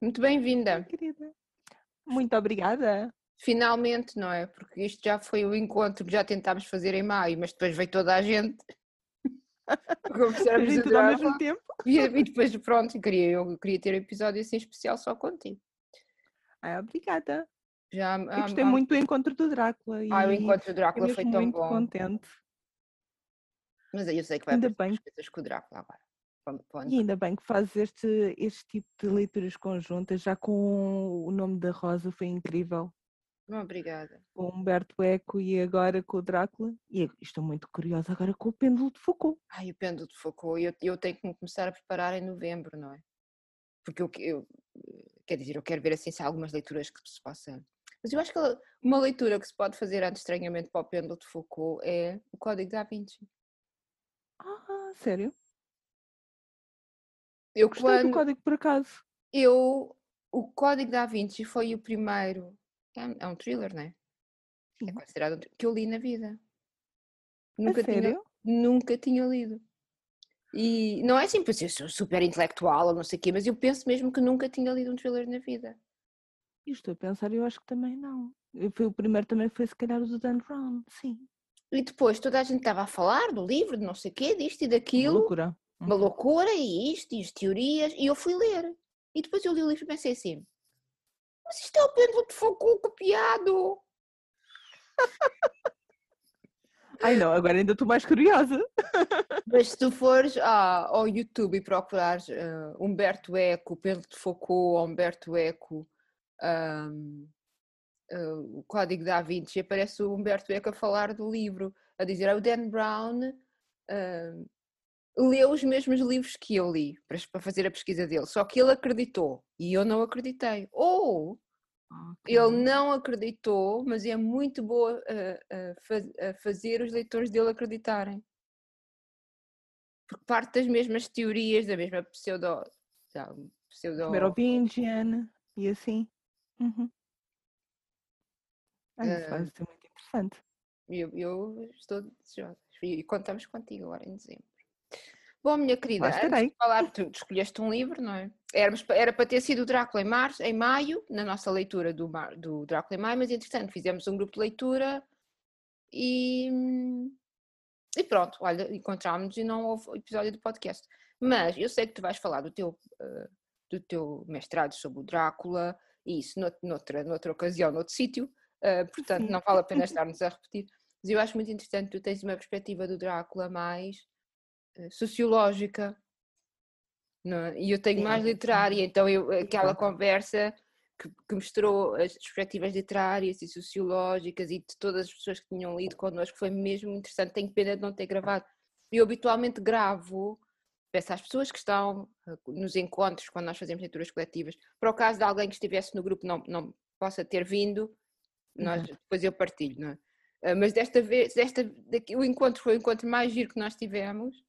muito bem-vinda. Querida. Muito obrigada. Finalmente, não é? Porque isto já foi o encontro que já tentámos fazer em maio, mas depois veio toda a gente. Gente tudo ao mesmo tempo. E, e depois, pronto, eu queria, eu queria ter um episódio assim especial só contigo. Ai, obrigada. Já, eu gostei muito do encontro do Drácula. Ah, o encontro do Drácula foi tão muito bom. contente. Mas aí eu sei que vai Ainda haver bem. coisas com o Drácula agora. E ainda bem que fazes este, este tipo de leituras conjuntas, já com o nome da Rosa, foi incrível. Obrigada. Com Humberto Eco e agora com o Drácula. E estou muito curiosa agora com o Pêndulo de Foucault. Ai, o pêndulo de Foucault, eu, eu tenho que me começar a preparar em novembro, não é? Porque eu, eu quer dizer, eu quero ver assim se há algumas leituras que se possa. Mas eu acho que uma leitura que se pode fazer antes estranhamente para o pêndulo de Foucault é o Código da Vinci. Ah, sério? Eu Gostei quando do código por acaso. eu o Código da Vinci foi o primeiro, é, um- é um thriller, não é? É Sim. considerado um thriller, que eu li na vida. Nunca tinha, nunca tinha lido. E não é assim, porque eu sou super intelectual ou não sei o quê, mas eu penso mesmo que nunca tinha lido um thriller na vida. Eu estou a pensar, eu acho que também não. Foi o primeiro também foi se calhar o do Dan Brown, sim. E depois toda a gente estava a falar do livro, de não sei o quê, disto e Uma daquilo, loucura. Uma Uhum. loucura, e isto, e as teorias, e eu fui ler. E depois eu li o livro e pensei assim, mas isto é o pêndulo de Foucault copiado. Ai não, agora ainda estou mais curiosa. Mas se tu fores à- ao YouTube e procurares eh, Humberto Eco, Pêndulo de Foucault, ou Humberto Eco, ahm, eh, o Código da Vinci, aparece o Humberto Eco a falar do livro, a dizer, "Ah, o Dan Brown ahm, leu os mesmos livros que eu li para, para fazer a pesquisa dele, só que ele acreditou e eu não acreditei. Ou ele não acreditou, mas é muito boa a, a faz- a fazer os leitores dele acreditarem. Porque parte das mesmas teorias, da mesma pseudo. pseudo Merovingian e assim. Uhum. Ai, isso Ah. vai ser muito interessante. eu, eu estou desejosa. E contamos contigo agora em dezembro. Bom, minha querida, antes de falar, tu escolheste um livro, não é? Éramos era para ter sido o Drácula em março, em maio, na nossa leitura do, do Drácula em maio, mas entretanto fizemos um grupo de leitura e, e pronto, olha, encontrámos-nos e não houve episódio do podcast. Mas eu sei que tu vais falar do teu, eh, do teu mestrado sobre o Drácula, e isso nout- noutra, noutra ocasião, noutro sítio, eh, portanto não vale a pena estarmos a repetir. Mas eu acho muito interessante, tu tens uma perspectiva do Drácula mais sociológica, não é? e eu tenho mais literária, então eu, aquela conversa que, que mostrou as perspectivas literárias e sociológicas e de todas as pessoas que tinham lido connosco foi mesmo interessante. Tenho pena de não ter gravado. Eu habitualmente gravo, peço às pessoas que estão eh, nos encontros, quando nós fazemos leituras coletivas, para o caso de alguém que estivesse no grupo não, não possa ter vindo, nós, depois eu partilho, não é? Ah, Mas desta vez, desta, daqui, o encontro foi o encontro mais giro que nós tivemos.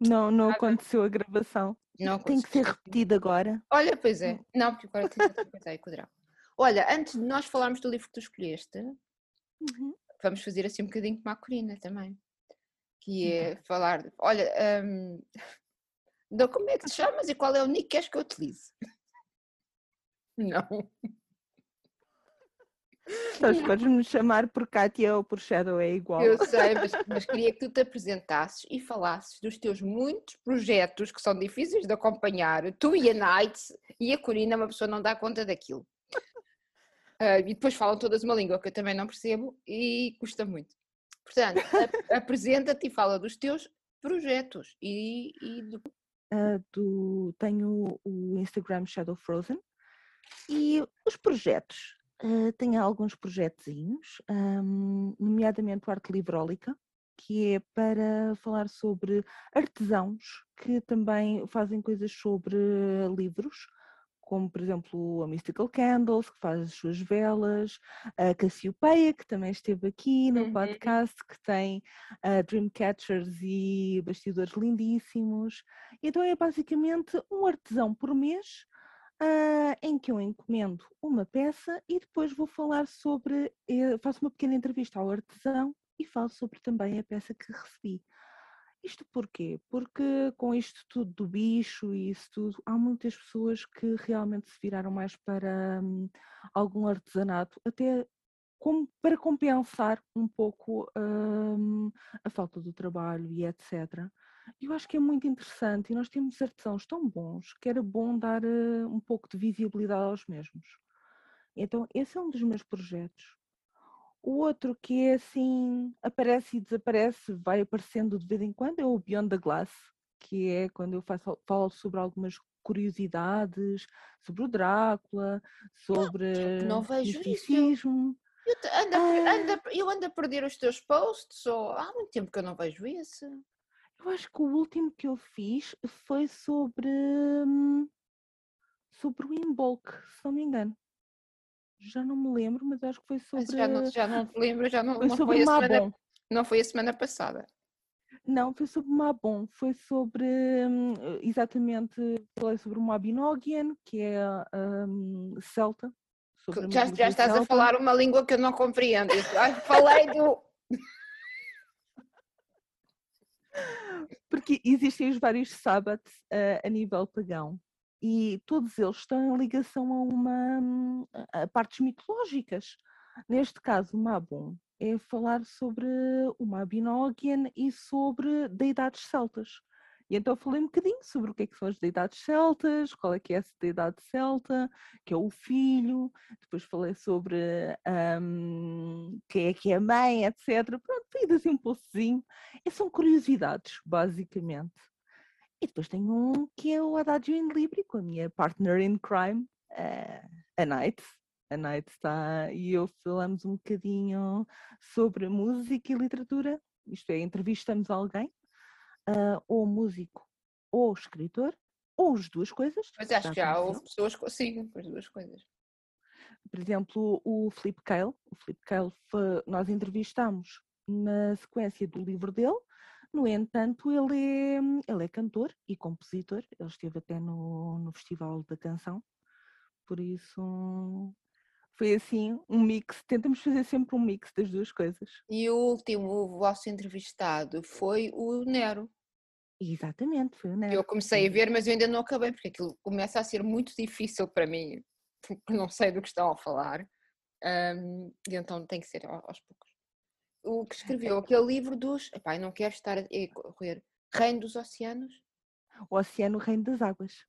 Não, não aconteceu a gravação. Não Tem que ser repetido agora. Olha, pois é. Não, porque agora tem outra coisa aí com o. Olha, antes de nós falarmos do livro que tu escolheste, Uhum. vamos fazer assim um bocadinho como a Corina também. Que é falar. de- Olha, hum, não, como é que te chamas e qual é o nick que queres que eu utilize? Não. Sabes, podes me chamar por Kátia ou por Shadow, é igual. Eu sei, mas, mas queria que tu te apresentasses e falasses dos teus muitos projetos que são difíceis de acompanhar. Tu e a Night e a Corina, uma pessoa não dá conta daquilo. Ah, e depois falam todas uma língua que eu também não percebo e custa muito. Portanto, apresenta-te e fala dos teus projetos e, e do- Ah, do, tenho o Instagram Shadow Frozen e os projetos. Ah, tenho alguns projetozinhos, ahm, nomeadamente o Arte Livrólica, que é para falar sobre artesãos que também fazem coisas sobre livros, como por exemplo a Mystical Candles, que faz as suas velas, a Cassiopeia, que também esteve aqui no Uhum. podcast, que tem ah, Dreamcatchers e bastidores lindíssimos. Então é basicamente um artesão por mês ah, em que eu encomendo uma peça e depois vou falar sobre, eh, faço uma pequena entrevista ao artesão e falo sobre também a peça que recebi. Isto porquê? Porque com isto tudo do bicho e isso tudo, há muitas pessoas que realmente se viraram mais para hum, algum artesanato, até como para compensar um pouco hum, a falta do trabalho e etc. Eu acho que é muito interessante e nós temos artesãos tão bons que era bom dar uh, um pouco de visibilidade aos mesmos. Então, esse é um dos meus projetos. O outro que é assim, aparece e desaparece, vai aparecendo de vez em quando, é o Beyond the Glass, que é quando eu faço, falo sobre algumas curiosidades, sobre o Drácula, sobre não vejo misticismo. Eu, ando a, ando eu ando a perder os teus posts, ou há muito tempo que eu não vejo isso. Eu acho que o último que eu fiz foi sobre, hum, sobre o Inbolk, se não me engano já não me lembro, mas acho que foi sobre. Já não, já não te lembro, já não foi, não foi a semana, não foi a semana passada. Não, foi sobre Mabon, foi sobre hum, exatamente falei sobre o Mabinogian, que é um, celta. já, já estás celta. a falar uma língua que eu não compreendo. falei do. Porque existem os vários sábados uh, a nível pagão e todos eles têm ligação a uma a partes mitológicas. Neste caso, o Mabon é falar sobre o Mabinogian e sobre deidades celtas. E então falei um bocadinho sobre o que é que são as deidades celtas, qual é que é essa deidade celta, que é o filho, depois falei sobre um, quem é que é a mãe, etc. Pronto, fiz assim um postzinho. São curiosidades, basicamente. E depois tenho um que é o Adagio in Libri, com a minha partner in crime, a Night. A Night está e eu falamos um bocadinho sobre música e literatura, isto é, entrevistamos alguém, uh, ou músico ou escritor, ou as duas coisas. Mas acho que já houve pessoas que consigam as duas coisas. Por exemplo, o Flip Kale. O Flip Kale nós entrevistamos na sequência do livro dele, no entanto, ele é, ele é cantor e compositor, ele esteve até no, no Festival da Canção, por isso foi assim um mix, tentamos fazer sempre um mix das duas coisas. E o último vosso entrevistado foi o Nero. Exatamente, foi o Nero. Eu comecei a ver, mas eu ainda não acabei, porque aquilo começa a ser muito difícil para mim, porque não sei do que estão a falar, um, e então tem que ser aos poucos o que escreveu aquele livro dos. Epá, não quero estar a correr. Reino dos Oceanos. O Oceano Reino das Águas.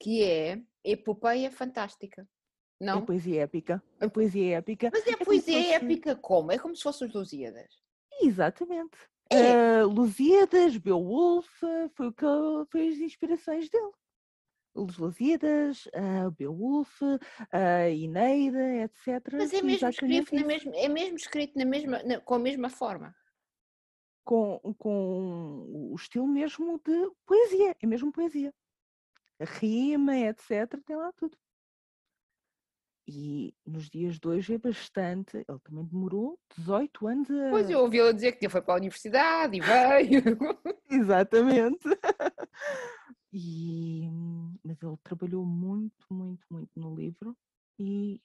Que é epopeia fantástica. Não? É poesia épica. É poesia épica. Mas é, é poesia épica como? É como se fossem os Lusíadas. Exatamente. É. Uh, Lusíadas, Beowulf, foi o que foi as inspirações dele Lusíadas, uh, Beowulf, a Ineida, etc. Mas é mesmo, escrito na mesma, é mesmo escrito na mesma, na, com a mesma forma? Com, com o estilo mesmo de poesia, é mesmo poesia. A rima, etc., tem lá tudo. E nos dias de hoje é bastante. Ele também demorou 18 anos a. Pois eu ouvi-lo dizer que foi para a universidade e veio. Exatamente. E, mas ele trabalhou muito, muito, muito no livro e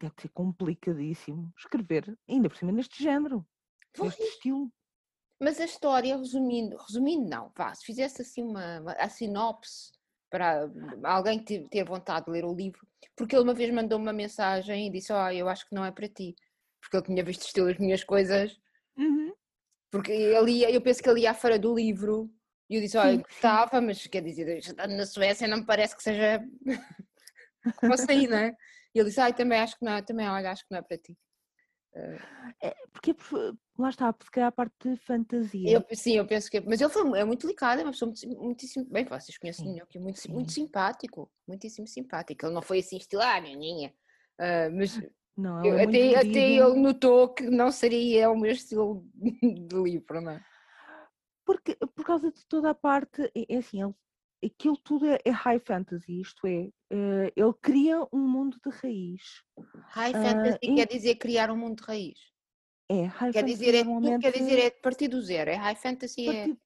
deve ser complicadíssimo escrever, ainda por cima neste género, neste estilo. Mas a história, resumindo, resumindo não, vá, se fizesse assim uma, a sinopse para alguém que ter vontade de ler o livro, porque ele uma vez mandou uma mensagem e disse, oh, eu acho que não é para ti, porque ele tinha visto estilo as minhas coisas, uhum. porque ele ia, eu penso que ele ia à feira do livro e eu disse, olha, gostava, mas quer dizer, estando na Suécia não me parece que seja como assim, não é? E ele disse, ai, também acho que não, também olha, acho que não é para ti. É, porque lá está, porque é a parte de fantasia. Eu, sim, eu penso que é, mas ele foi, é muito delicado, é uma pessoa muito, muitíssimo, bem, vocês conhecem sim, que é muito, muito simpático, muitíssimo simpático. Ele não foi assim estilar, ninha, uh, mas não, eu, é até, até ele notou que não seria o meu estilo de livro, não é? Porque, por causa de toda a parte, é, é assim, ele, aquilo tudo é, é, high fantasy, isto é, uh, ele cria um mundo de raiz. High fantasy uh, quer dizer criar um mundo de raiz. É, high quer fantasy dizer, é, normalmente, quer dizer é partir do zero, é high fantasy partir, é...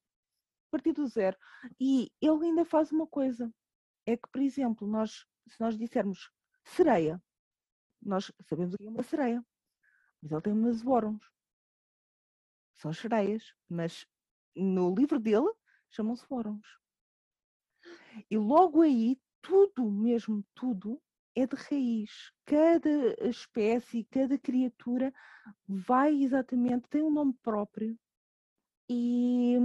Partir do zero. E ele ainda faz uma coisa, é que, por exemplo, nós, se nós dissermos sereia, nós sabemos o que é uma sereia, mas ele tem umas worms. São sereias, mas no livro dele chamam-se fóruns. E logo aí, tudo, mesmo tudo, é de raiz. Cada espécie, cada criatura vai exatamente, tem um nome próprio e,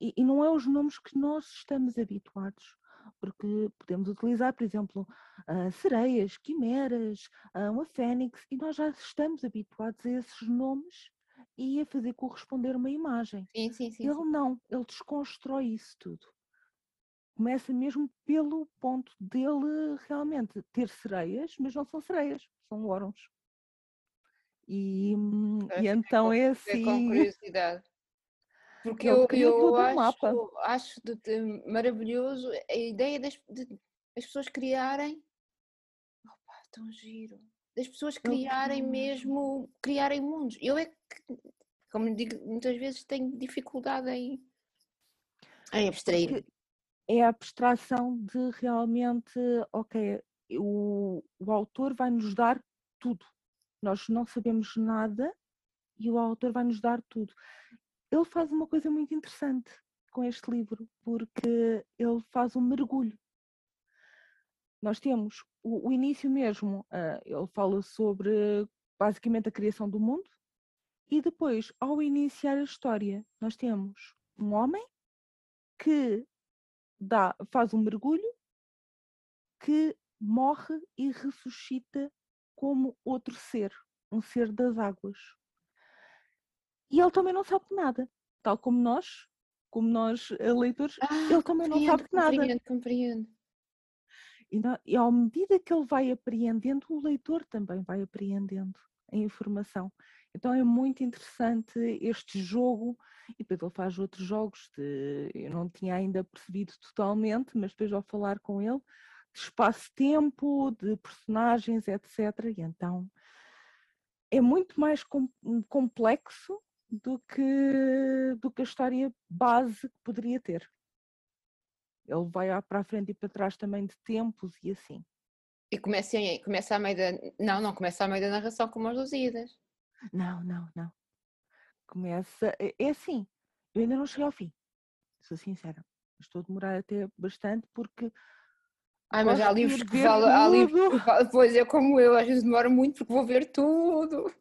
e, e não é os nomes que nós estamos habituados porque podemos utilizar, por exemplo, uh, sereias, quimeras, uh, uma fênix, e nós já estamos habituados a esses nomes e a fazer corresponder uma imagem. Sim, sim, sim. Ele não, ele desconstrói isso tudo. Começa mesmo pelo ponto dele realmente ter sereias, mas não são sereias, são órons. E, hum, e então é assim. Com curiosidade. Porque eu, eu um acho, acho de, de maravilhoso a ideia das de, as pessoas criarem. Opa, tão giro. Das pessoas criarem mesmo. criarem mundos. Eu é que, como digo, muitas vezes tenho dificuldade em, em abstrair. Porque é a abstração de realmente, ok, o, o autor vai nos dar tudo. Nós não sabemos nada e o autor vai nos dar tudo. Ele faz uma coisa muito interessante com este livro, porque ele faz um mergulho. Nós temos o, o início mesmo, ah, ele fala sobre basicamente a criação do mundo, e depois, ao iniciar a história, nós temos um homem que dá, faz um mergulho, que morre e ressuscita como outro ser, um ser das águas. E ele também não sabe de nada, tal como nós, como nós eh, leitores, Ah, ele também não sabe de nada. compreendo, compreendo. E, na- e à medida que ele vai apreendendo, o leitor também vai apreendendo a informação. Então é muito interessante este jogo, e depois ele faz outros jogos, de, eu não tinha ainda percebido totalmente, mas depois ao falar com ele, de espaço-tempo, de personagens, etc. E então é muito mais com- complexo do que, do que a história base que poderia ter. Ele vai para a frente e para trás também de tempos e assim. E começa, começa a meio da. Não, não começa a meio da narração como as Lusíadas. Não, não, não. Começa. É é assim, eu ainda não cheguei ao fim, sou sincera. Estou a demorar até bastante porque Ai, mas há livros que falam. Há livros que falam. Pois é, como eu, às vezes demoro muito porque vou ver tudo.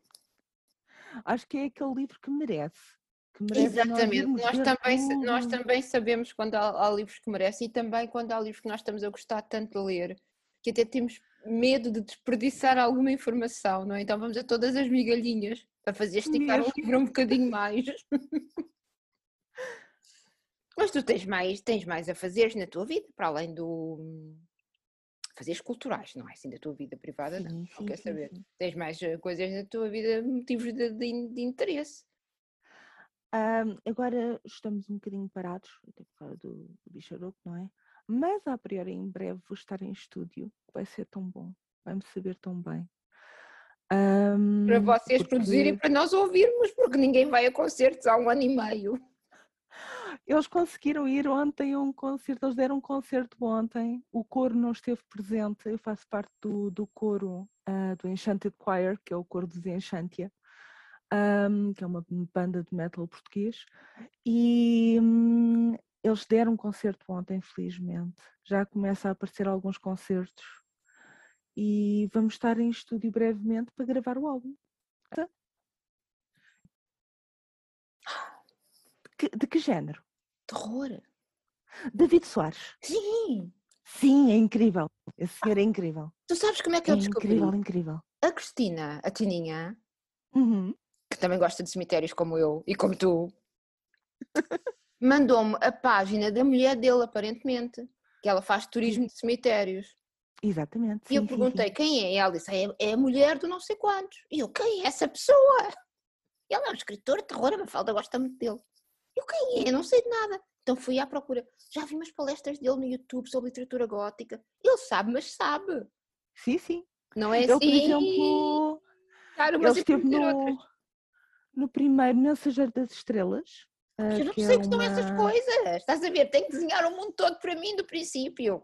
acho que é aquele livro que merece. Que merece nós Exatamente. Nós ver também, nós também sabemos quando há, há livros que merecem e também quando há livros que nós estamos a gostar tanto de ler que até temos medo de desperdiçar alguma informação, não é? Então vamos a todas as migalhinhas para fazer esticar Mesmo. o livro um bocadinho mais. Mas tu tens mais, tens mais a fazer na tua vida, para além do fazeres culturais, não é assim da tua vida privada, não. Sim, Não sim, quer sim, saber. sim. Tens mais eh, coisas na tua vida, motivos de, de- de interesse. Ahm, agora estamos um bocadinho parados, até por causa do, do bicharoco, não é? Mas a priori em breve vou estar em estúdio, vai ser tão bom, vai-me saber tão bem. Para Ahm, vocês porque produzirem e para nós ouvirmos, porque ninguém vai a concertos há um ano e meio. Eles conseguiram ir ontem a um concerto, eles deram um concerto ontem, o coro não esteve presente, eu faço parte do, do coro ah, do Enchanted Choir, que é o coro dos Enchantia, ahm, que é uma banda de metal português, e hum, eles deram um concerto ontem, felizmente. Já começa a aparecer alguns concertos e vamos estar em estúdio brevemente para gravar o álbum. De que, de que género? Terror. David Soares. Sim. Sim, é incrível. Esse senhor é incrível. Tu sabes como é que É eu descobri? incrível, incrível. A Cristina, a Tininha, Uhum. Que também gosta de cemitérios como eu e como tu, mandou-me a página da mulher dele, aparentemente, que ela faz turismo de cemitérios. Exatamente. E eu sim, sim, perguntei sim. quem é? E ela disse, é, é a mulher do não sei quantos. E eu, quem é essa pessoa? Ele é um escritor de terror, a Mafalda gosta muito dele. Eu, quem é? Eu não sei de nada. Então fui à procura. Já vi umas palestras dele no YouTube sobre literatura gótica. Ele sabe, mas sabe. Sim, sim. Não é Ele, assim. por exemplo, dar ele umas e esteve prometer no, outras. No primeiro Mensageiro das Estrelas. ah, Eu não que sei é o que são essas coisas. Estás a ver? Tem que desenhar o mundo todo para mim do princípio.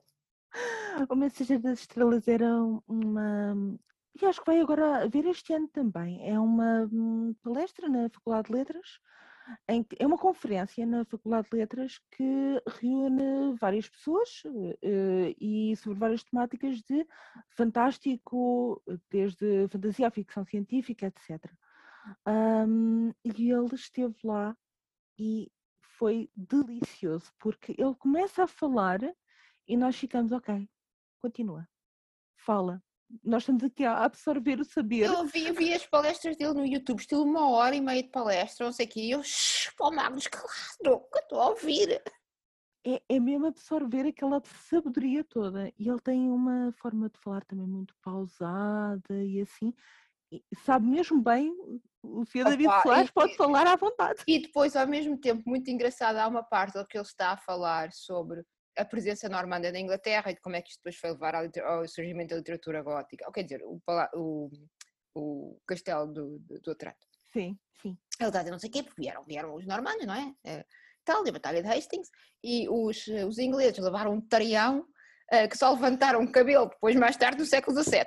O Mensageiro das Estrelas era uma. E acho que vai agora haver este ano também. É uma hum, palestra na Faculdade de Letras em é uma conferência na Faculdade de Letras que reúne várias pessoas uh, e sobre várias temáticas de fantástico, desde fantasia à ficção científica, etc. Um, e ele esteve lá e foi delicioso, porque ele começa a falar e nós ficamos, ok, continua, fala, nós estamos aqui a absorver o saber. Eu vi, eu vi as palestras dele no YouTube, estilo uma hora e meia de palestra, não sei o quê, e eu, pô, Magnus, claro, que estou a ouvir. É, é mesmo absorver aquela sabedoria toda. E ele tem uma forma de falar também muito pausada e assim, sabe mesmo bem o Sr. David Soares pode falar à vontade. E depois, ao mesmo tempo, muito engraçado, há uma parte que ele está a falar sobre a presença normanda na Inglaterra e de como é que isto depois foi levar ao surgimento da literatura gótica, ou quer dizer, o, o, o castelo do, do, do Otranto. Sim, sim. Ele está a dizer não sei o quê, porque vieram, vieram os normandos, não é? é tal, a Batalha de Hastings, e os, os ingleses levaram um tarião uh, que só levantaram o cabelo depois, mais tarde, do século XVII.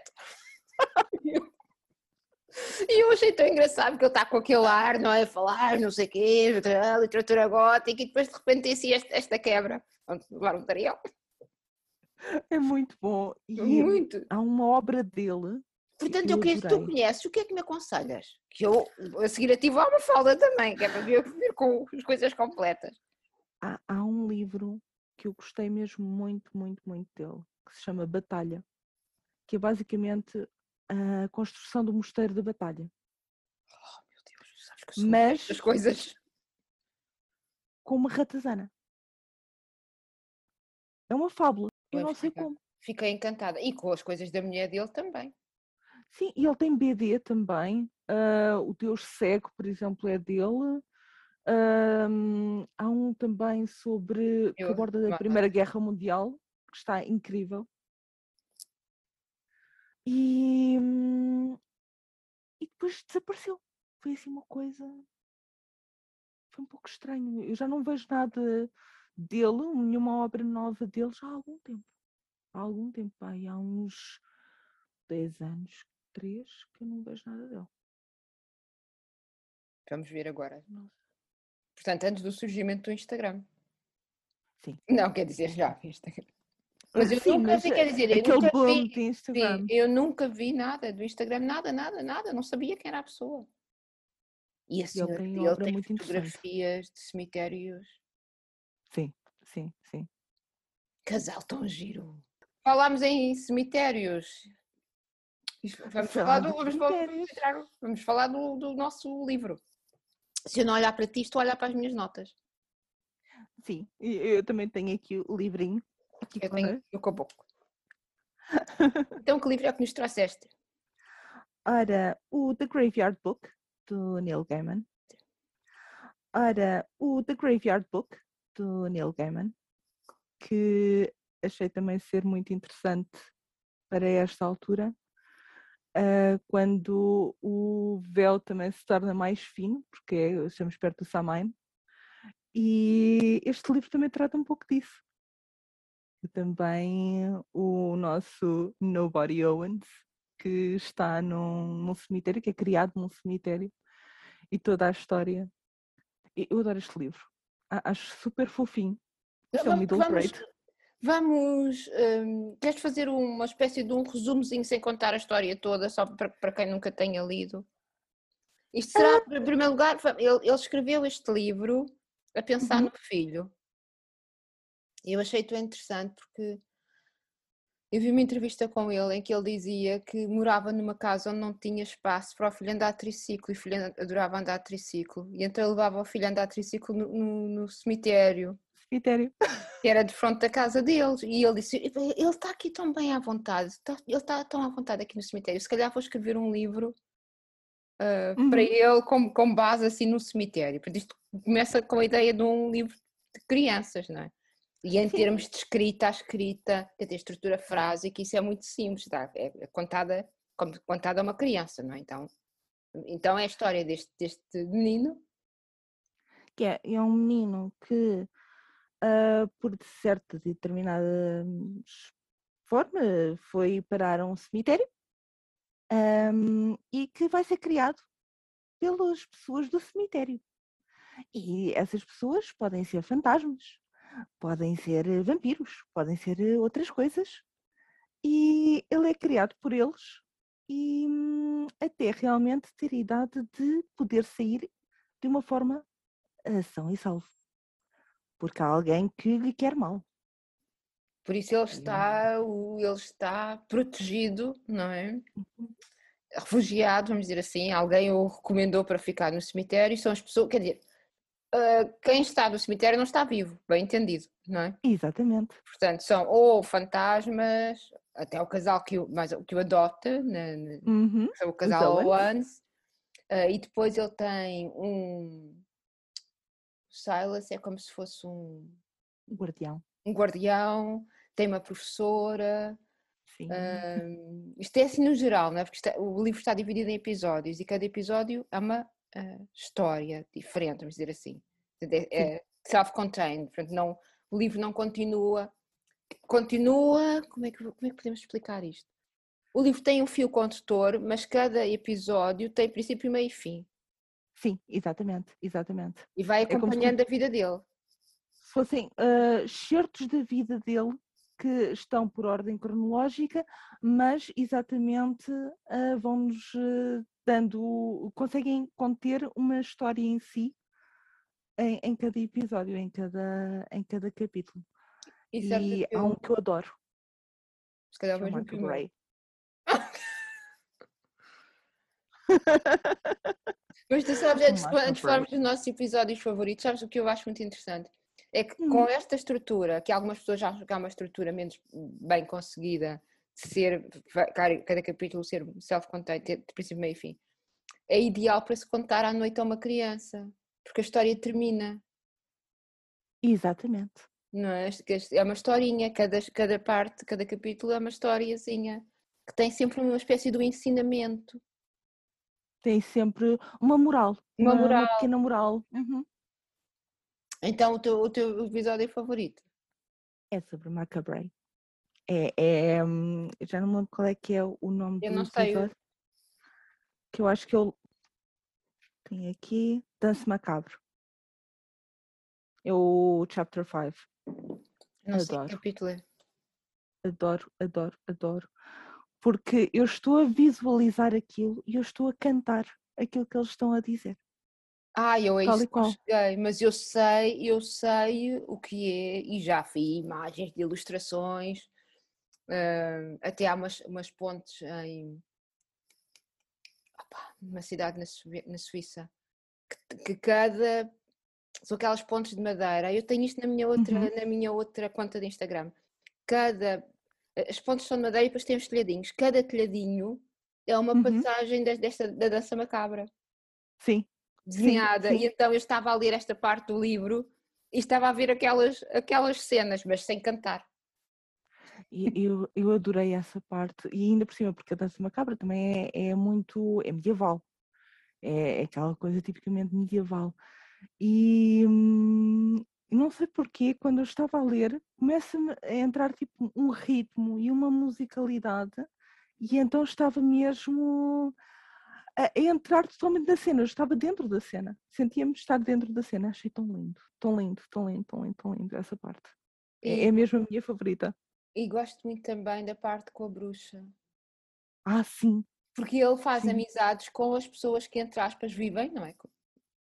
E eu achei tão engraçado porque ele está com aquele ar, não é? Falar, não sei o quê, literatura gótica, e depois de repente tem assim esta, esta quebra. Levar um tarião. É muito bom. E muito. Há uma obra dele. Portanto, eu queria que tu conheces, o que é que me aconselhas? Que eu a seguir ativo há uma falda também, que é para vir, vir com as coisas completas. Há, há um livro que eu gostei mesmo muito, muito, muito dele, que se chama Batalha, que é basicamente a construção do mosteiro da Batalha. Oh, meu Deus, sabes que são Mas, as coisas. Com uma ratazana. É uma fábula. Eu não sei como. Fiquei encantada. E com as coisas da mulher dele também. Sim, e ele tem BD também. Uh, o Deus Cego, por exemplo, é dele. Uh, há um também sobre Eu, que aborda da Primeira Guerra Mundial, que está incrível. E, e depois desapareceu. Foi assim uma coisa. Foi um pouco estranho. Eu já não vejo nada dele, nenhuma obra nova dele já há algum tempo. Há algum tempo, aí, há uns 10 anos, 3, que eu não vejo nada dele. Vamos ver agora. Nossa. Portanto, antes do surgimento do Instagram. Sim. Não, quer dizer, já Instagram. Mas eu sim, nunca mas vi, quer dizer, eu nunca vi. Sim, eu nunca vi nada do Instagram, nada, nada, nada, não sabia quem era a pessoa. E a senhora ele tem, ele tem fotografias de cemitérios. Sim, sim, sim. Casal tão giro. Falámos em cemitérios. Vamos falar, do, vamos, vamos falar do, do nosso livro. Se eu não olhar para ti, estou a olhar para as minhas notas. Sim, eu também tenho aqui o livrinho eu no caboclo. então, que livro é que nos trouxeste? Ora, o The Graveyard Book, do Neil Gaiman. Ora, o The Graveyard Book, do Neil Gaiman, que achei também ser muito interessante para esta altura, uh, quando o véu também se torna mais fino, porque é, estamos perto do Samhain, e este livro também trata um pouco disso também o nosso Nobody Owens, que está num, num cemitério, que é criado num cemitério, e toda a história. Eu adoro este livro. Acho super fofinho. Isto é um middle vamos, grade. Vamos. Um, queres fazer uma espécie de um resumozinho sem contar a história toda, só para, para quem nunca tenha lido? Isto será, ah. em primeiro lugar, ele, ele escreveu este livro a pensar uhum. no filho. Eu achei tão interessante porque eu vi uma entrevista com ele em que ele dizia que morava numa casa onde não tinha espaço para o filho andar a triciclo e o filho adorava andar a triciclo. E então ele levava o filho a andar a triciclo no, no, no cemitério. Cemitério. Que era de frente da casa deles. E ele disse: Ele está aqui tão bem à vontade, ele está tão à vontade aqui no cemitério. Se calhar vou escrever um livro uh, uhum. para ele com, com base assim no cemitério. Porque isto começa com a ideia de um livro de crianças, não é? E em termos de escrita, a escrita, quer dizer, estrutura frásica, isso é muito simples, tá? é contada como contada a uma criança, não é? Então, então é a história deste, deste menino. Que é, é um menino que, uh, por certa determinada forma, foi parar a um cemitério um, e que vai ser criado pelas pessoas do cemitério. E essas pessoas podem ser fantasmas, podem ser eh, vampiros, podem ser eh, outras coisas. E ele é criado por eles e hum, até realmente ter a idade de poder sair de uma forma ação e salvo. Porque há alguém que lhe quer mal. Por isso ele está, ele está protegido, não é? Uhum. Refugiado, vamos dizer assim. Alguém o recomendou para ficar no cemitério e são as pessoas, quer dizer, quem está no cemitério não está vivo, bem entendido, não é? Exatamente. Portanto, são ou fantasmas, até o casal que o, mais, que o adota, na, na, uhum. o casal Owens, uh, e depois ele tem um Silas, é como se fosse um, um guardião. Um guardião, tem uma professora. Sim. Uh, isto é assim no geral, não é? Porque está, o livro está dividido em episódios e cada episódio é uma uh, história diferente, vamos dizer assim. É, é self-contained, portanto, não, o livro não continua. Continua. Como é, que, como é que podemos explicar isto? O livro tem um fio condutor, mas cada episódio tem princípio, meio e fim. Sim, exatamente, exatamente. E vai acompanhando é a vida dele. Se fossem uh, certos da vida dele que estão por ordem cronológica, mas exatamente uh, vão-nos uh, dando, conseguem conter uma história em si em, em, cada episódio, em cada, em cada capítulo. E, e há um que eu adoro. Se calhar vejo o Ray. Mas tu sabes, antes, antes de falarmos dos nossos episódios favoritos, sabes o que eu acho muito interessante? É que hum. com esta estrutura, que algumas pessoas já acham que é uma estrutura menos bem conseguida, ser, cada capítulo ser self-contained, de princípio, meio e fim, é ideal para se contar à noite a uma criança, porque a história termina. Exatamente. Não é? é uma historinha, cada, cada parte, cada capítulo é uma historiazinha, que tem sempre uma espécie de um ensinamento. Tem sempre uma moral. Uma, uma moral. Uma pequena moral. Uhum. Então, o teu, o teu episódio favorito? É sobre Macabre. É, é, hum, já não me lembro qual é que é o nome eu do não sei. Que eu acho que eu tenho aqui Dance Macabro. É o Chapter 5. Não adoro. sei que capítulo é. Adoro, adoro, adoro. Porque eu estou a visualizar aquilo e eu estou a cantar aquilo que eles estão a dizer. Ah, eu é isso que cheguei, mas eu sei, eu sei o que é e já vi imagens de ilustrações, uh, até há umas, umas pontes em opa, uma cidade na, na Suíça que, que, cada são aquelas pontes de madeira. Eu tenho isto na minha outra, uhum. na minha outra conta de Instagram. Cada as pontes são de madeira e depois tem os telhadinhos. Cada telhadinho é uma uhum. passagem desta, da dança macabra. Sim desenhada, sim, sim. e então eu estava a ler esta parte do livro e estava a ver aquelas, aquelas cenas, mas sem cantar. Eu, eu adorei essa parte, e ainda por cima, porque a dança macabra também é, é muito é medieval, é, é aquela coisa tipicamente medieval. E hum, não sei porquê, quando eu estava a ler, começa-me a entrar tipo um ritmo e uma musicalidade, e então estava mesmo a entrar totalmente na cena. Eu estava dentro da cena. Sentia-me estar dentro da cena. Achei tão lindo, tão lindo, tão lindo, tão lindo, tão lindo essa parte. É, e, é mesmo a minha favorita. E gosto muito também da parte com a bruxa. Ah, sim. Porque ele faz sim. amizades com as pessoas que, entre aspas, vivem, não é?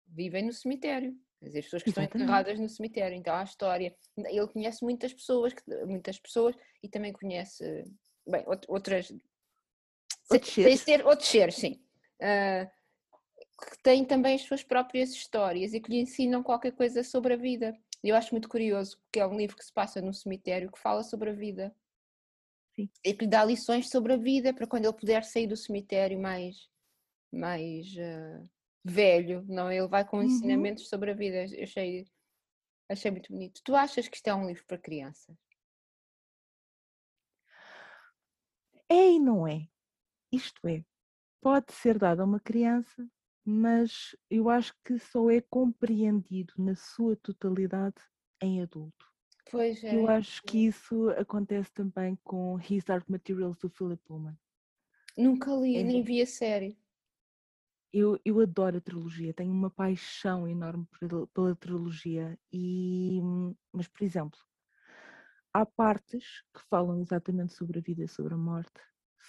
Vivem no cemitério. As pessoas que Exatamente. estão enterradas no cemitério. Então há a história. Ele conhece muitas pessoas, muitas pessoas e também conhece, bem, outras. Outros seres. Ser, outros seres, sim uh, que têm também as suas próprias histórias e que lhe ensinam qualquer coisa sobre a vida. Eu acho muito curioso que é um livro que se passa num cemitério que fala sobre a vida. Sim. E que lhe dá lições sobre a vida para quando ele puder sair do cemitério mais, mais uh, velho, não? Ele vai com uhum. ensinamentos sobre a vida. Eu achei, achei muito bonito. Tu achas que isto é um livro para crianças? É e não é. Isto é, pode ser dado a uma criança, mas eu acho que só é compreendido na sua totalidade em adulto. Pois é. Eu acho que isso acontece também com His Dark Materials do Philip Pullman. Nunca li, é. nem vi a série. Eu, eu adoro a trilogia, tenho uma paixão enorme pela, trilogia. E, mas, por exemplo, há partes que falam exatamente sobre a vida e sobre a morte,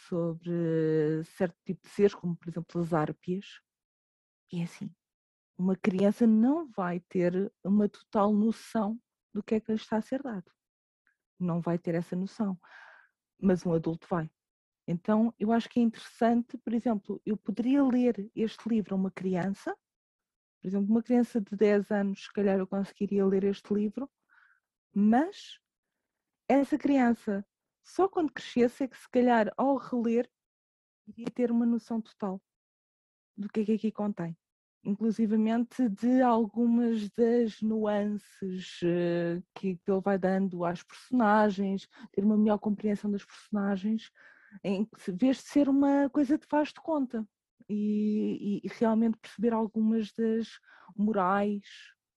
sobre certo tipo de seres, como por exemplo as árpias. É assim, uma criança não vai ter uma total noção do que é que lhe está a ser dado. Não vai ter essa noção. Mas um adulto vai. Então, eu acho que é interessante, por exemplo, eu poderia ler este livro a uma criança, por exemplo, uma criança de 10 anos, se calhar eu conseguiria ler este livro, mas essa criança, só quando crescesse, é que se calhar ao reler, iria ter uma noção total do que é que aqui contém inclusivamente de algumas das nuances uh, que, ele vai dando às personagens, ter uma melhor compreensão das personagens, em vez de ser uma coisa de faz de conta e, e, e, realmente perceber algumas das morais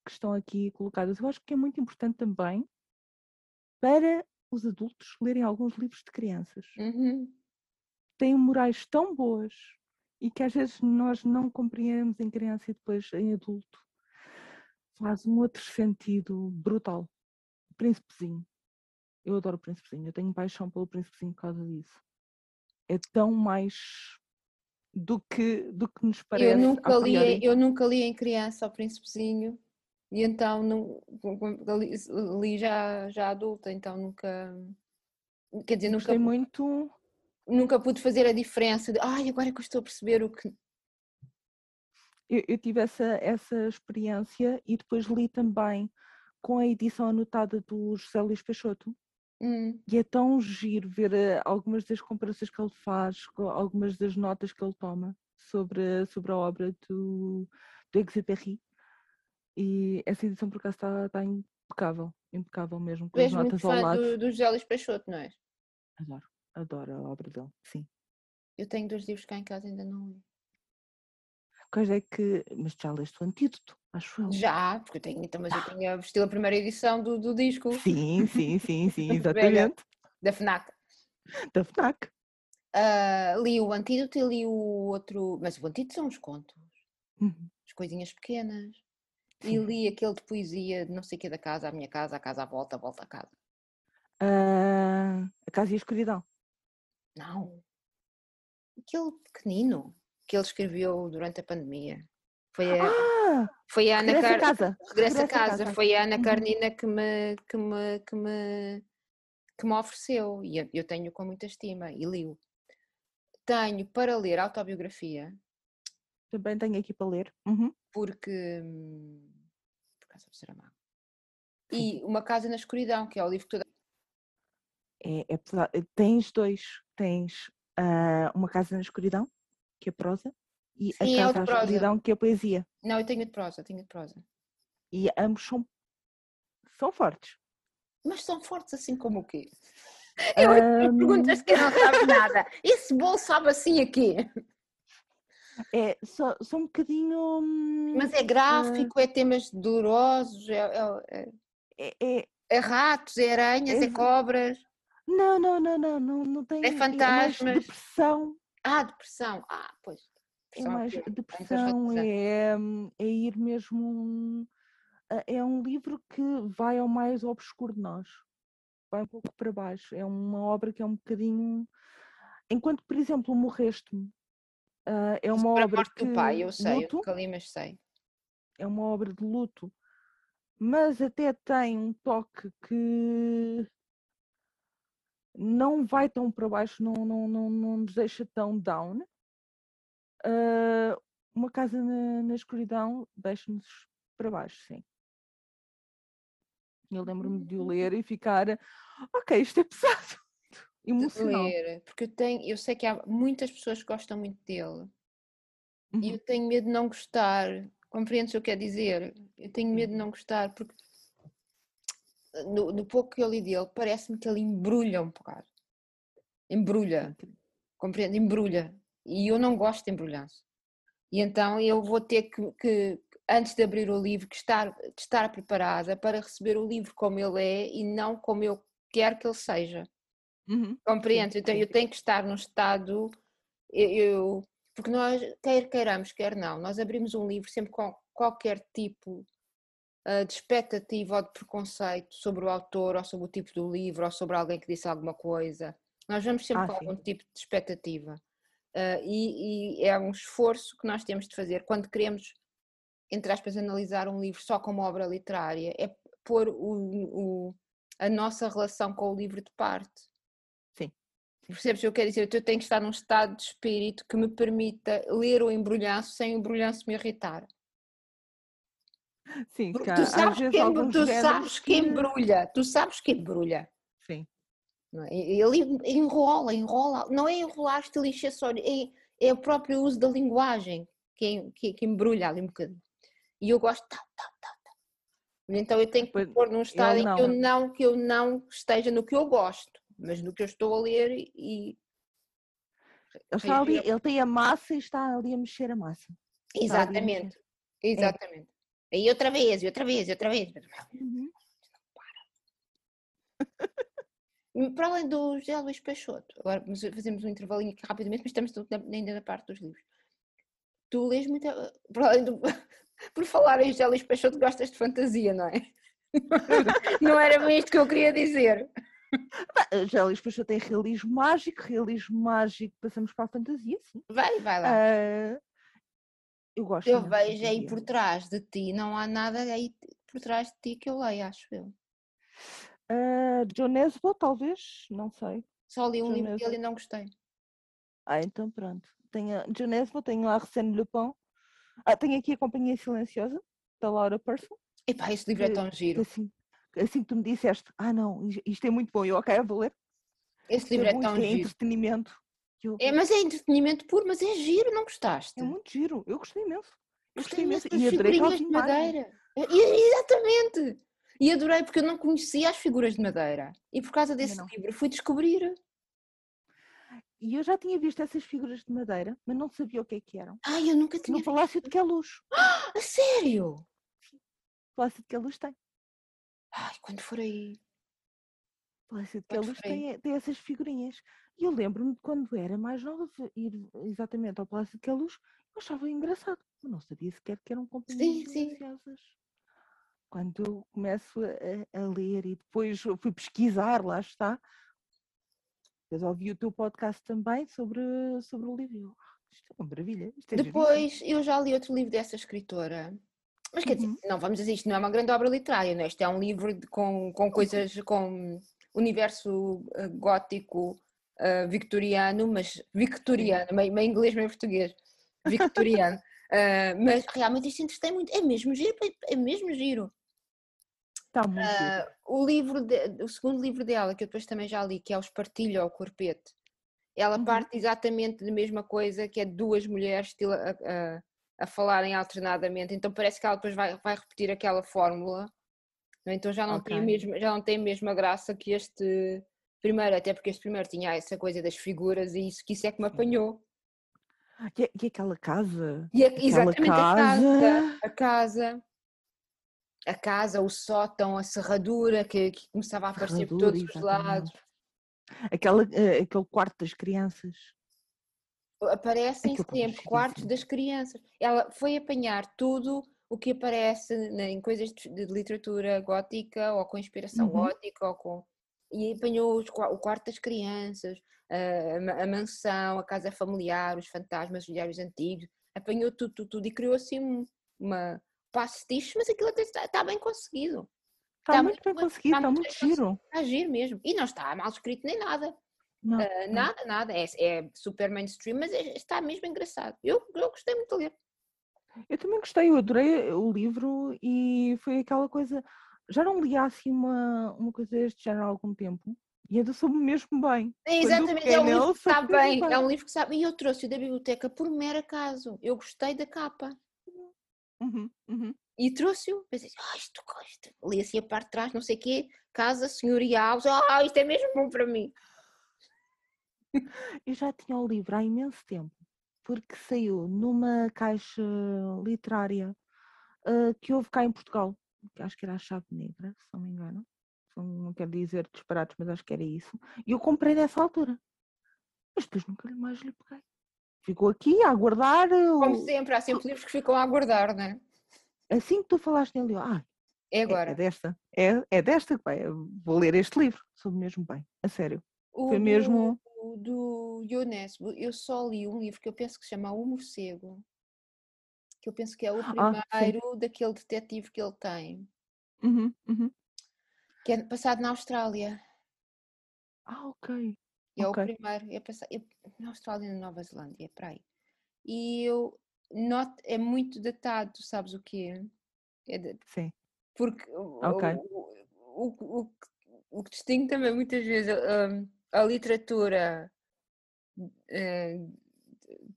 que estão aqui colocadas. Eu acho que é muito importante também para os adultos lerem alguns livros de crianças. Uhum. Têm morais tão boas e que às vezes nós não compreendemos em criança e depois em adulto. Faz um outro sentido brutal. Príncipezinho. Eu adoro o Príncipezinho. Eu tenho paixão pelo Príncipezinho por causa disso. É tão mais do que, do que nos parece. Eu nunca, li, eu nunca li em criança o Príncipezinho e então não, li, já, já adulta, então nunca. Quer dizer, Gostei nunca. muito nunca pude fazer a diferença de ai, agora é que eu estou a perceber o que. Eu, eu tive essa, essa experiência e depois li também com a edição anotada do José Luís Peixoto. Hum. E é tão giro ver uh, algumas das comparações que ele faz, algumas das notas que ele toma sobre, sobre a obra do, do Exupéry. E essa edição, por acaso, está, está impecável, impecável mesmo, com as notas ao lado. Do, do José Luís Peixoto, não é? Adoro. Adoro a obra dele, sim. Eu tenho dois livros cá em casa, ainda não li. Quais é que. Mas já leste o antídoto, acho eu. Já, porque eu tenho, então, mas eu tinha vestido a primeira edição do, do disco. Sim, sim, sim, sim, exatamente. da FNAC. Da FNAC. Uh, li o antídoto e li o outro. Mas o antídoto são os contos. Uhum. As coisinhas pequenas. Sim. E li aquele de poesia de não sei o que da casa, a minha casa, a casa à volta, a volta à casa. Uh, a casa e a escuridão. Não. Aquele pequenino que ele escreveu durante a pandemia. Foi a, ah, foi a Ana Regressa Car... a casa. Regressa, a casa. casa. Foi a Ana uhum. Carnina que me, que me, que me, que me ofereceu. E eu, eu tenho com muita estima e li-o. Tenho para ler autobiografia. Também tenho aqui para ler. Uhum. Porque. Por causa do Saramago. E Uma Casa na Escuridão, que é o livro que toda é, é tens dois, tens uh, uma casa na escuridão, que é prosa, e Sim, a é casa na escuridão, que é poesia. Não, eu tenho de prosa, tenho de prosa. E ambos são, são fortes. Mas são fortes assim como o quê? Eu um... perguntas que não sabes nada. Esse bolo sabe assim aqui? É, só, só um bocadinho. Mas é gráfico, uh... é temas dolorosos, é, é, é, é, é ratos, é aranhas, é, é cobras. Não, não, não, não, não, não tem. É fantasmas. É depressão. Ah, depressão. Ah, pois. Depressão é mais depressão, é, é ir mesmo. É um livro que vai ao mais obscuro de nós. Vai um pouco para baixo. É uma obra que é um bocadinho. Enquanto, por exemplo, Morreste-me. Uh, é uma obra que. Do pai, eu sei, luto, eu mas sei. É uma obra de luto, mas até tem um toque que não vai tão para baixo, não, não, não, não nos deixa tão down. Uh, uma casa na, na escuridão deixa-nos para baixo, sim. Eu lembro-me de o hum. ler e ficar, ok, isto é pesado, emocional. Ler, porque eu, tenho, eu sei que há muitas pessoas que gostam muito dele uhum. e eu uhum. tenho medo de não gostar. Compreendes o que eu quero dizer? Eu tenho medo de não gostar porque no, no pouco que eu li dele, parece-me que ele embrulha um bocado. Embrulha. Compreende? Embrulha. E eu não gosto de embrulhança. E então eu vou ter que, que, antes de abrir o livro, que estar, de estar preparada para receber o livro como ele é e não como eu quero que ele seja. Uhum. Compreende? Então eu tenho que estar num estado. Eu, eu, porque nós, quer queiramos, quer não, nós abrimos um livro sempre com qualquer tipo de expectativa ou de preconceito sobre o autor, ou sobre o tipo do livro, ou sobre alguém que disse alguma coisa. Nós vamos sempre ah, com sim. algum tipo de expectativa. Uh, e, e, é um esforço que nós temos de fazer quando queremos, entre aspas, analisar um livro só como obra literária, é pôr o, o, a nossa relação com o livro de parte. Sim. Percebes o que eu quero dizer? Eu tenho que estar num estado de espírito que me permita ler o embrulhanço sem o embrulhanço me irritar. Sim, Porque tu sabes, que, tu sabes que embrulha, tu sabes que embrulha. Sim. É? Ele enrola, enrola, não é enrolar estilo acessório, é, é o próprio uso da linguagem que, que, que embrulha ali um bocadinho. E eu gosto, tá, tá, tá, tá. Então eu tenho que pôr num estado em que eu, não, que eu não esteja no que eu gosto, mas no que eu estou a ler e. Ele, está ali, ele tem a massa e está ali a mexer a massa. Exatamente, é. exatamente. É. E outra vez, e outra vez, e outra vez. Uhum. Para além do José Luís Peixoto, agora fazemos um intervalinho aqui rapidamente, mas estamos ainda na parte dos livros. Tu lês muito. Para além do. Por falar em José Luís Peixoto, gostas de fantasia, não é? Não era bem isto que eu queria dizer. José Luís Peixoto tem realismo mágico, realismo mágico, passamos para a fantasia, sim. Vai, vai lá. Uh, eu gosto. Eu vejo aí por trás de ti, não há nada aí por trás de ti que eu leio, acho eu. Uh, John Nesbo, talvez, não sei. Só li um John livro dele e não gostei. Ah, então pronto. Tenho John Nesbo, tenho Arsène Lupin. Ah, tenho aqui a Companhia Silenciosa, da Laura Person. Epá, esse livro é tão giro. Assim, assim que tu me disseste, ah não, isto é muito bom, eu ok, vou ler. Esse livro é, é tão é giro. É entretenimento. Eu... É, mas é entretenimento puro, mas é giro, não gostaste? É muito giro, eu gostei imenso. Eu gostei, gostei imenso. E adorei de madeira. Exatamente. E adorei porque eu não conhecia as figuras de madeira. E por causa desse livro fui descobrir. E eu já tinha visto essas figuras de madeira, mas não sabia o que é que eram. Ai, eu nunca tinha. No Palácio de Queluz. Ah, a sério? Sim. Palácio de Queluz tem. Ai, quando for aí. Palácio de Queluz tem, tem essas figurinhas. E eu lembro-me de quando era mais nova, ir exatamente ao Palácio de Queluz, eu achava engraçado. Eu não sabia sequer que eram companhias silenciosas. Quando eu começo a, a, ler e depois fui pesquisar, lá está. Depois ouvi o teu podcast também sobre, sobre o livro. Isto é uma maravilha. É depois eu já li outro livro dessa escritora. Mas quer dizer, uhum. não vamos dizer isto não é uma grande obra literária, não é? Isto é um livro de, com, com coisas, com universo uh, gótico uh, victoriano, mas victoriano, meio, meio inglês, meio português, victoriano. uh, mas realmente isto entretém muito, é mesmo giro, é mesmo giro. Está muito uh, o livro de, o segundo livro dela, que eu depois também já li, que é o Espartilho ao Corpete, ela uhum. parte exatamente da mesma coisa, que é duas mulheres a, a, a, falarem alternadamente, então parece que ela depois vai, vai repetir aquela fórmula, é? então já não, okay. tem mesmo, já não tem a mesma graça que este primeiro, até porque este primeiro tinha essa coisa das figuras e isso que isso é que me apanhou. E, e aquela casa? E a, exatamente casa. a casa. A casa a casa, o sótão, a serradura que, que começava a aparecer por todos exatamente. os lados. Aquela, uh, aquele quarto das crianças. Aparecem Aquilo sempre quartos das crianças. Ela foi apanhar tudo o que aparece em coisas de, de literatura gótica ou com inspiração uhum. gótica ou com e apanhou os, o quarto das crianças, a, mansão, a casa familiar, os fantasmas, os diários antigos, apanhou tudo, tudo, tudo e criou assim uma, pastiche, mas aquilo até está, está bem conseguido. Está, está muito bem conseguido, está, está muito giro. Está giro mesmo. E não está mal escrito nem nada. Não, uh, nada, nada. É, é, super mainstream, mas é, está mesmo engraçado. Eu, eu gostei muito de ler. Eu também gostei, eu adorei o livro e foi aquela coisa. Já não li assim uma, uma coisa deste género há algum tempo e ainda soube mesmo bem. É, exatamente, é um livro que está bem, bem, é um livro que sabe. E eu trouxe-o da biblioteca por mero acaso. Eu gostei da capa. Uhum, uhum. E trouxe-o, pensei, ah, isto, isto, li assim a parte de trás, não sei o quê, casa senhorial, ah, isto é mesmo bom para mim. Eu já tinha o livro há imenso tempo, porque saiu numa caixa literária uh, que houve cá em Portugal, acho que era a Chave Negra, se não me engano. Não quero dizer disparados, mas acho que era isso. E eu comprei nessa altura. Mas depois nunca mais lhe peguei. ficou aqui a aguardar. Como sempre, há sempre livros que ficam a aguardar, não é? Assim que tu falaste nele, eu, ah, É é, agora. é desta, é, é desta que vai, vou ler este livro, soube mesmo bem, a sério. O Foi do- mesmo. o do Younes, eu só li um livro que eu penso que se chama O Morcego, que eu penso que é o Ah, primeiro daquele detetive que ele tem, Uhum, uhum. que é passado na Austrália. Ah, ok. É Ok. o primeiro, é passado, é na Austrália e na Nova Zelândia, é para aí. E eu noto, é muito datado, sabes o quê? É de- Sim. porque o, Ok. o, o, o, que- o que distingue também muitas vezes hum, a literatura eh,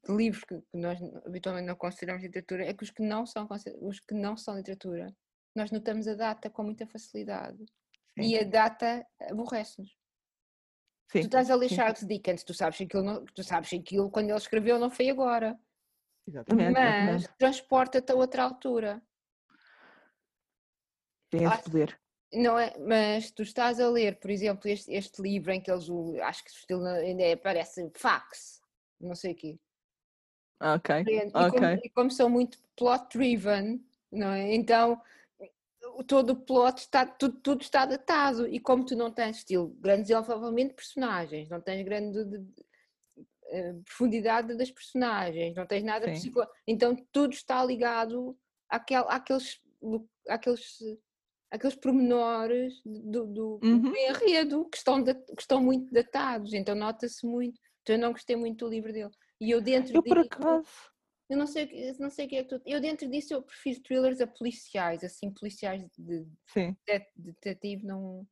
de livros que que nós habitualmente não consideramos literatura é que os que não são, os que não são literatura, nós notamos a data com muita facilidade. Sim. E a data aborrece-nos. Tu estás a ler Charles Dickens, tu sabes que aquilo, não- tu sabes que aquilo quando ele escreveu não foi agora, Exatamente, mas transporta-te a outra altura. Tem esse poder. Não é? Mas tu estás a ler, por exemplo, este, este livro em que eles, acho que o estilo ainda é, parece fax, não sei o quê. Ok. E como, e como são muito plot driven, não é? Então todo o plot está, tudo, tudo está datado. E como tu não tens estilo grande desenvolvimento de personagens, não tens grande de- de- eh, profundidade das personagens, não tens nada psicológico, então tudo está ligado àquel, àqueles, àqueles, àqueles pormenores do, do, do Uhum. enredo que estão, que estão muito datados, então nota-se muito. Então eu não gostei muito do livro dele. E eu dentro Eu por acaso. eu não sei, o que- não sei o que é que tu. Eu dentro disso eu prefiro thrillers a policiais, assim, policiais de Sim. de- detetive não.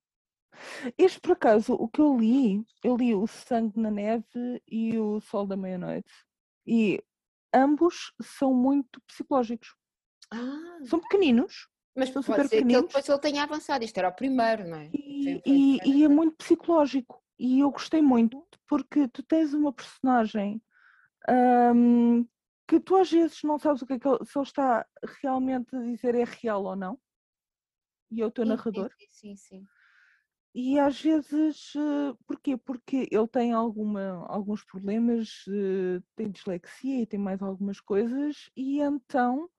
Este por acaso, o que eu li, eu li o Sangue na Neve e o Sol da Meia-Noite. E ambos são muito psicológicos. Ah, São pequeninos mas são pode super ser que ele, pequeninos. depois ele tenha avançado. Isto era o primeiro, não é? E, e- e é muito psicológico. E eu gostei muito porque tu tens uma personagem ahm, que tu às vezes não sabes o que é que ele, se ele está realmente a dizer é real ou não. E é o teu Sim, sim, narrador. Sim, sim, sim. E às vezes, eh, porquê? Porque ele tem alguma, alguns problemas, eh, tem dislexia e tem mais algumas coisas, e então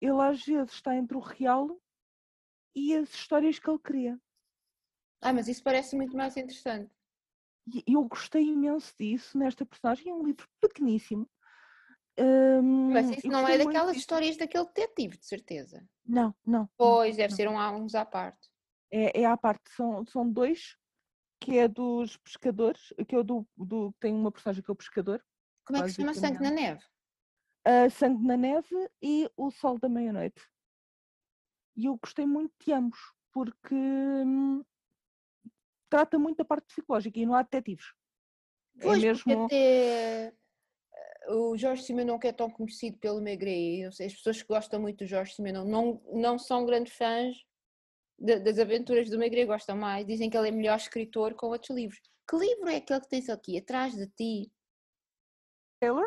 ele às vezes está entre o real e as histórias que ele cria. Ah, mas isso parece muito mais interessante. E eu gostei imenso disso nesta personagem, é um livro pequeníssimo. Ahm, Mas isso eu não é daquelas disso. histórias daquele detetive, de certeza. Não, não. Pois, deve não. ser um, uns à parte. É, é à parte, são, são dois, que é dos pescadores, que é do, do tem uma personagem que é o pescador, Como é que se chama Sangue na Neve? a Sangue na Neve e O Sol da Meia-Noite. E eu gostei muito de ambos, porque hum, trata muito da parte psicológica e não há detetives. Pois, é mesmo. até eh, o Jorge Simenon que é tão conhecido pelo sei, as pessoas que gostam muito do Jorge Simenon não, não são grandes fãs da- das aventuras do Maigret, gostam mais, dizem que ele é melhor escritor com outros livros. Que livro é aquele que tens aqui, atrás de ti? Taylor,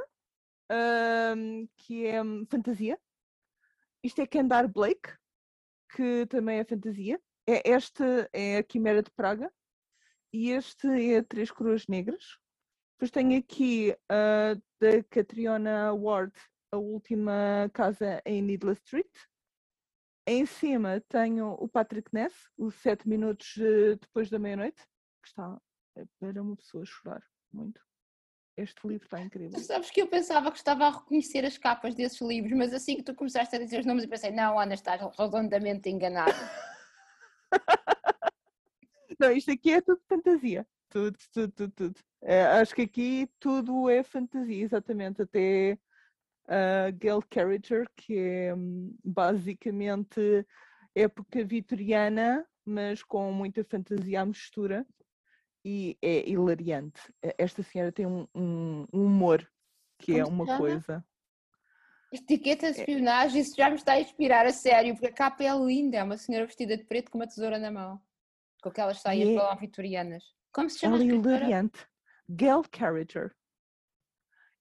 hum, que é hum, fantasia. Isto é Kendar Blake, que também é fantasia. É, este é a Quimera de Praga e este é Três Coroas Negras. Depois tenho aqui a da Catriona Ward, A Última Casa em Needless Street. Em cima tenho o Patrick Ness, os Sete Minutos eh, Depois da Meia-Noite, que está eh, para uma pessoa chorar muito. Este livro está incrível. Tu sabes que eu pensava que estava a reconhecer as capas desses livros, mas assim que tu começaste a dizer os nomes, eu pensei, não, Ana, estás redondamente enganada. Não, isto aqui é tudo fantasia. Tudo, tudo, tudo, tudo. Eh, acho que aqui tudo é fantasia, exatamente. Até a Gail Carriger, que é hum, basicamente época vitoriana, mas com muita fantasia à mistura. E é hilariante. Eh, Esta senhora tem um, um- um humor que é Como se uma coisa. Etiqueta de espionagem, isso já me está a inspirar a sério, porque a capa é linda, é uma senhora vestida de preto com uma tesoura na mão, com aquelas saias é- yeah. vitorianas. Como se chama Ela é hilariante. Gail Carriger.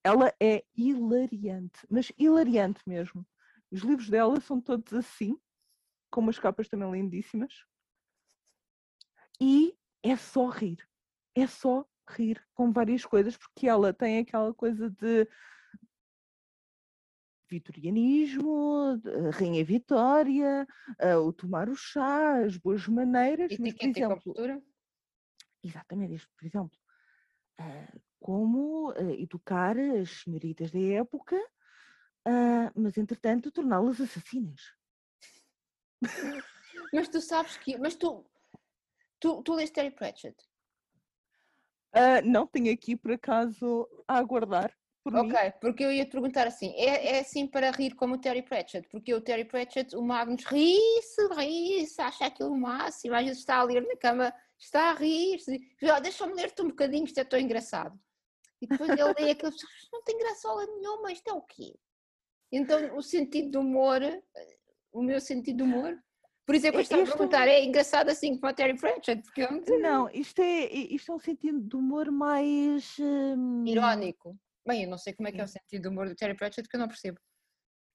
Ela é hilariante, mas hilariante mesmo. Os livros dela são todos assim, com umas capas também lindíssimas. E é só rir. É só rir com várias coisas, porque ela tem aquela coisa de vitorianismo, Rainha Vitória, uh, o tomar o chá, as boas maneiras. mas, por exemplo, exatamente isto, por exemplo, uh, como uh, educar as senhoritas da época, mas entretanto torná-las assassinas. Mas tu sabes que. Mas tu. Tu, tu leste Terry Pratchett? não, tenho aqui por acaso a aguardar ok, mim? porque eu ia te perguntar assim: é, é assim para rir como o Terry Pratchett? Porque o Terry Pratchett, o Magnus ri-se, ri-se, acha aquilo máximo, às vezes está a ler na cama, está a rir-se, deixa-me ler-te um bocadinho, isto é tão engraçado. E depois ele lê aquilo, não tem graçola nenhuma, isto é o quê? Então o sentido do humor, o meu sentido de humor. Por é que eu estava a perguntar, é engraçado assim como a Terry Pratchett? Porque eu... Não, isto é, isto é um sentido de humor mais... Hum... Irónico. Bem, eu não sei como é que é o sentido do humor do Terry Pratchett, que eu não percebo.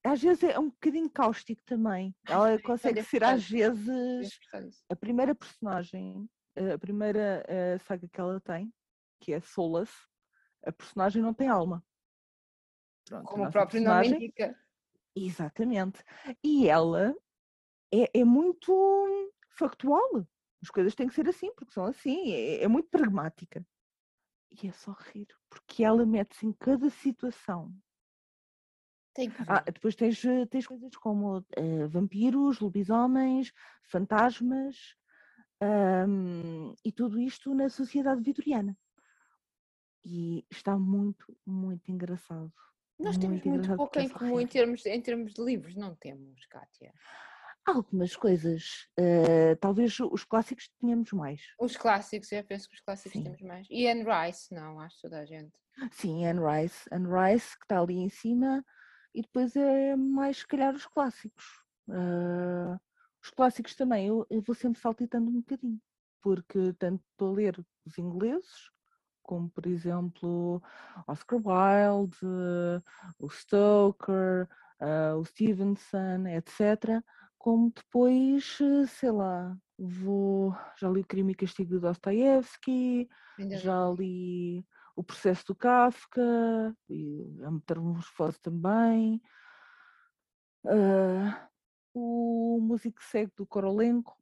Às vezes é um bocadinho cáustico também. Ela consegue ser, às vezes, a primeira personagem, a primeira saga que ela tem, que é Solas, a personagem não tem alma. Pronto, Como o próprio nome indica. Exatamente. E ela é, é, muito factual. As coisas têm que ser assim, porque são assim. É, é muito pragmática. E é só rir, porque ela mete-se em cada situação. Tem que ah, depois tens, eh, tens coisas como uh, vampiros, lobisomens, fantasmas um, e tudo isto na sociedade vitoriana. E está muito, muito engraçado. Nós temos muito, muito pouco em comum em termos, em termos de livros, não temos, Kátia? Algumas coisas. Uh, talvez os clássicos tínhamos mais. Os clássicos, eu penso que os clássicos Sim. temos mais. E Anne Rice, não, acho toda a gente. Sim, Anne Rice. Anne Rice, que está ali em cima, e depois é mais, se calhar, os clássicos. Uh, os clássicos também, eu, eu, vou sempre saltitando um bocadinho, porque tanto estou a ler os ingleses, como por exemplo Oscar Wilde, o Stoker, uh, o Stevenson, etc como depois, sei lá, vou, já li o Crime e Castigo de Dostoevsky, já li o processo do Kafka, e a metamorfose também, uh, o músico cego do Korolenko,